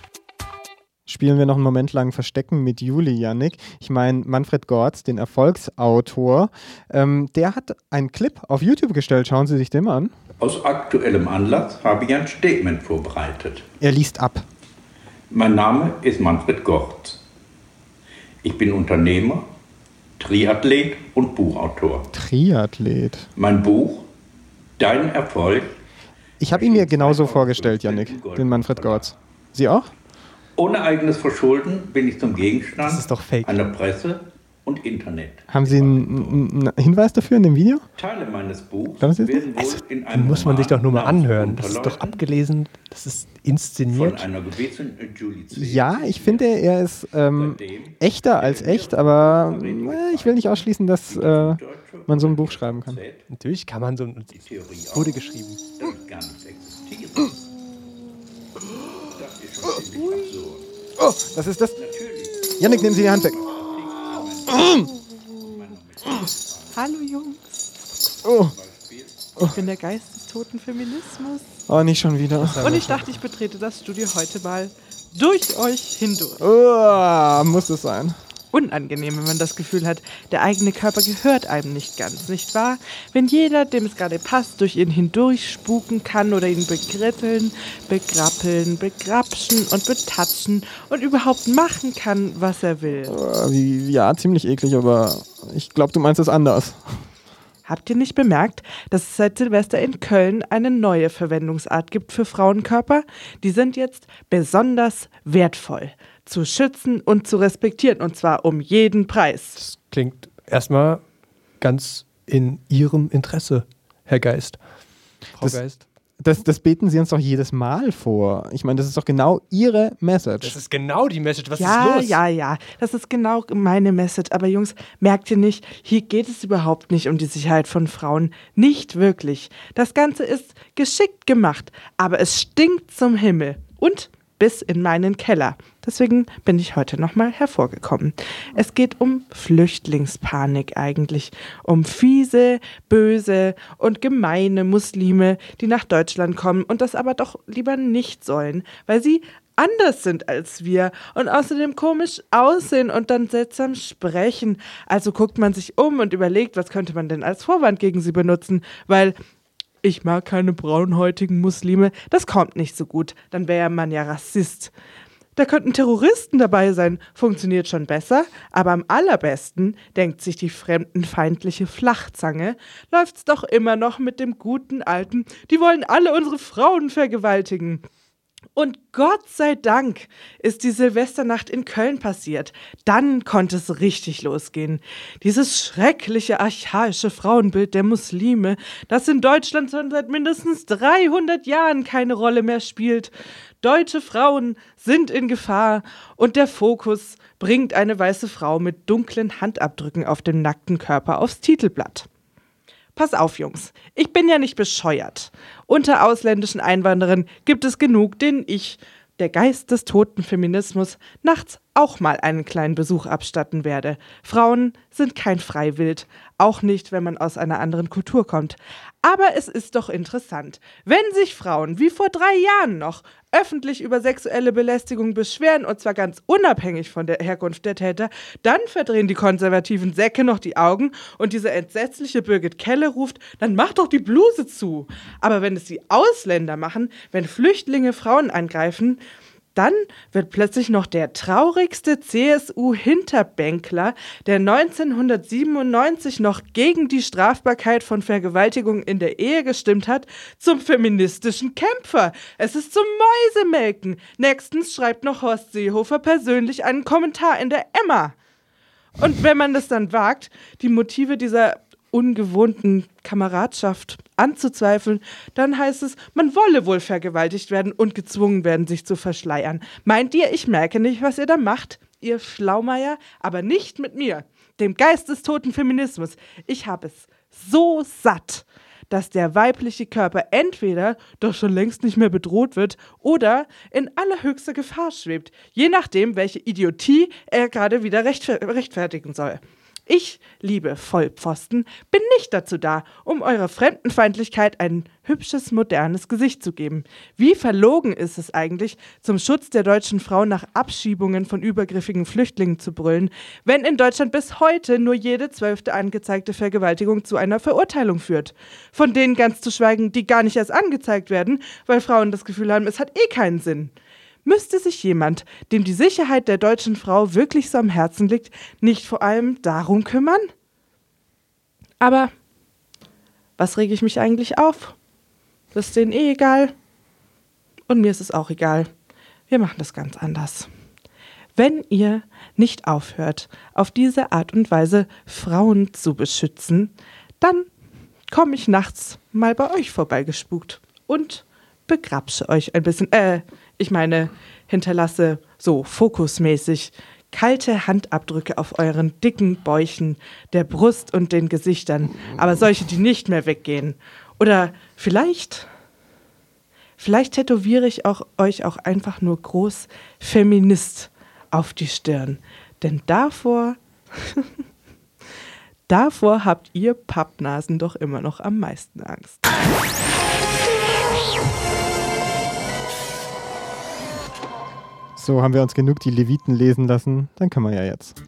S2: Spielen wir noch einen Moment lang Verstecken mit Juli, Janik. Ich meine, Manfred Gortz, den Erfolgsautor, ähm, der hat einen Clip auf YouTube gestellt. Schauen Sie sich den mal an.
S35: Aus aktuellem Anlass habe ich ein Statement vorbereitet.
S2: Er liest ab.
S35: Mein Name ist Manfred Gortz. Ich bin Unternehmer, Triathlet und Buchautor.
S2: Triathlet.
S35: Mein Buch Dein Erfolg.
S2: Ich habe ihn mir genauso vorgestellt, Janik, den Manfred Gortz. Sie auch?
S35: Ohne eigenes Verschulden bin ich zum Gegenstand
S2: das
S35: einer Presse, und Internet.
S2: Haben Sie einen, einen Hinweis dafür in dem Video?
S35: Teile meines Buchs
S1: werden wohl also, in einem muss man sich doch nur mal anhören. Das ist doch abgelesen, das ist inszeniert. Von einer
S2: ja, ich finde, er ist ähm, echter als echt, aber äh, ich will nicht ausschließen, dass äh, man so ein Buch schreiben kann.
S1: Natürlich kann man so ein. Wurde geschrieben.
S2: Oh, was ist das? Janik, nehmen Sie die Hand weg.
S36: Hallo Jungs. Oh. Ich bin der Geist des toten Feminismus.
S2: Oh, nicht schon wieder.
S36: Und ich dachte, ich betrete das Studio heute mal durch euch hindurch.
S2: Oh, muss es sein
S36: unangenehm, wenn man das Gefühl hat, der eigene Körper gehört einem nicht ganz, nicht wahr? Wenn jeder, dem es gerade passt, durch ihn hindurch spuken kann oder ihn begritteln, begrappeln, begrapschen und betatschen und überhaupt machen kann, was er will.
S2: Äh, ja, ziemlich eklig, aber ich glaube, du meinst es anders.
S36: Habt ihr nicht bemerkt, dass es seit Silvester in Köln eine neue Verwendungsart gibt für Frauenkörper? Die sind jetzt besonders wertvoll zu schützen und zu respektieren, und zwar um jeden Preis.
S1: Das klingt erstmal ganz in Ihrem Interesse, Herr Geist.
S2: Frau das, Geist. Das, das beten Sie uns doch jedes Mal vor. Ich meine, das ist doch genau Ihre Message.
S1: Das ist genau die Message. Was
S36: ja,
S1: ist los?
S36: Ja, ja, ja. Das ist genau meine Message. Aber Jungs, merkt ihr nicht, hier geht es überhaupt nicht um die Sicherheit von Frauen. Nicht wirklich. Das Ganze ist geschickt gemacht, aber es stinkt zum Himmel. Und bis in meinen Keller. Deswegen bin ich heute nochmal hervorgekommen. Es geht um Flüchtlingspanik eigentlich, um fiese, böse und gemeine Muslime, die nach Deutschland kommen und das aber doch lieber nicht sollen, weil sie anders sind als wir und außerdem komisch aussehen und dann seltsam sprechen. Also guckt man sich um und überlegt, was könnte man denn als Vorwand gegen sie benutzen, weil ich mag keine braunhäutigen Muslime, das kommt nicht so gut, dann wäre man ja Rassist. Da könnten Terroristen dabei sein, funktioniert schon besser, aber am allerbesten, denkt sich die fremdenfeindliche Flachzange, läuft's doch immer noch mit dem guten alten, die wollen alle unsere Frauen vergewaltigen. Und Gott sei Dank ist die Silvesternacht in Köln passiert. Dann konnte es richtig losgehen. Dieses schreckliche archaische Frauenbild der Muslime, das in Deutschland schon seit mindestens 300 Jahren keine Rolle mehr spielt. Deutsche Frauen sind in Gefahr und der Fokus bringt eine weiße Frau mit dunklen Handabdrücken auf dem nackten Körper aufs Titelblatt. Pass auf, Jungs, ich bin ja nicht bescheuert. Unter ausländischen Einwanderern gibt es genug, denen ich, der Geist des toten Feminismus, nachts auch mal einen kleinen Besuch abstatten werde. Frauen sind kein Freiwild, auch nicht, wenn man aus einer anderen Kultur kommt. Aber es ist doch interessant, wenn sich Frauen wie vor drei Jahren noch öffentlich über sexuelle Belästigung beschweren, und zwar ganz unabhängig von der Herkunft der Täter, dann verdrehen die konservativen Säcke noch die Augen und diese entsetzliche Birgit Kelle ruft, dann mach doch die Bluse zu. Aber wenn es die Ausländer machen, wenn Flüchtlinge Frauen angreifen, dann wird plötzlich noch der traurigste CSU-Hinterbänkler, der 1997 noch gegen die Strafbarkeit von Vergewaltigung in der Ehe gestimmt hat, zum feministischen Kämpfer. Es ist zum Mäusemelken. Nächstens schreibt noch Horst Seehofer persönlich einen Kommentar in der Emma. Und wenn man das dann wagt, die Motive dieser ungewohnten Kameradschaft anzuzweifeln, dann heißt es, man wolle wohl vergewaltigt werden und gezwungen werden, sich zu verschleiern. Meint ihr, ich merke nicht, was ihr da macht, ihr Schlaumeier? Aber nicht mit mir, dem Geist des toten Feminismus. Ich habe es so satt, dass der weibliche Körper entweder doch schon längst nicht mehr bedroht wird oder in allerhöchster Gefahr schwebt, je nachdem, welche Idiotie er gerade wieder rechtfertigen soll. Ich, liebe Vollpfosten, bin nicht dazu da, um eurer Fremdenfeindlichkeit ein hübsches, modernes Gesicht zu geben. Wie verlogen ist es eigentlich, zum Schutz der deutschen Frau nach Abschiebungen von übergriffigen Flüchtlingen zu brüllen, wenn in Deutschland bis heute nur jede zwölfte angezeigte Vergewaltigung zu einer Verurteilung führt. Von denen ganz zu schweigen, die gar nicht erst angezeigt werden, weil Frauen das Gefühl haben, es hat eh keinen Sinn. Müsste sich jemand, dem die Sicherheit der deutschen Frau wirklich so am Herzen liegt, nicht vor allem darum kümmern? Aber was rege ich mich eigentlich auf? Das ist denen eh egal. Und mir ist es auch egal. Wir machen das ganz anders. wenn ihr nicht aufhört, auf diese Art und Weise Frauen zu beschützen, dann komme ich nachts mal bei euch vorbeigespukt und begrapsche euch ein bisschen. Äh, ich meine, hinterlasse so fokusmäßig kalte Handabdrücke auf euren dicken Bäuchen, der Brust und den Gesichtern, aber solche, die nicht mehr weggehen. Oder vielleicht, vielleicht tätowiere ich auch, euch auch einfach nur groß Feminist auf die Stirn. Denn davor, davor habt ihr Pappnasen doch immer noch am meisten Angst.
S2: So haben wir uns genug die Leviten lesen lassen, dann können wir ja jetzt.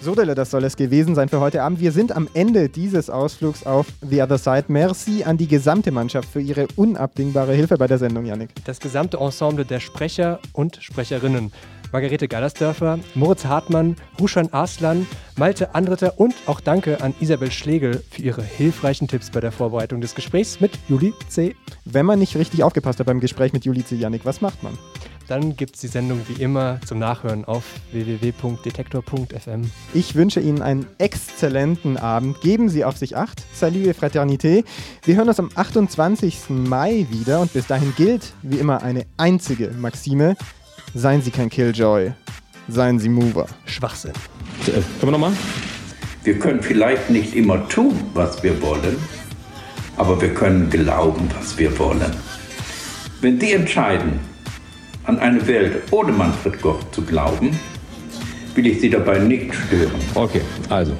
S2: So, Delle, das soll es gewesen sein für heute Abend. Wir sind am Ende dieses Ausflugs auf The Other Side. Merci an die gesamte Mannschaft für ihre unabdingbare Hilfe bei der Sendung, Yannick.
S1: Das gesamte Ensemble der Sprecher und Sprecherinnen. Margarete Gallersdörfer, Moritz Hartmann, Rushan Arslan, Malte Andritter und auch danke an Isabel Schlegel für ihre hilfreichen Tipps bei der Vorbereitung des Gesprächs mit Juli C.
S2: Wenn man nicht richtig aufgepasst hat beim Gespräch mit Juli C. Yannick, was macht man?
S1: Dann gibt es die Sendung wie immer zum Nachhören auf www.detektor.fm.
S2: Ich wünsche Ihnen einen exzellenten Abend. Geben Sie auf sich acht. Salut Fraternité. Wir hören uns am 28. Mai wieder und bis dahin gilt wie immer eine einzige Maxime. Seien Sie kein Killjoy, seien Sie Mover.
S1: Schwachsinn.
S35: Äh, können wir nochmal? Wir können vielleicht nicht immer tun, was wir wollen, aber wir können glauben, was wir wollen. Wenn die entscheiden, an eine Welt ohne Manfred Gott zu glauben, will ich Sie dabei nicht stören.
S37: Okay, also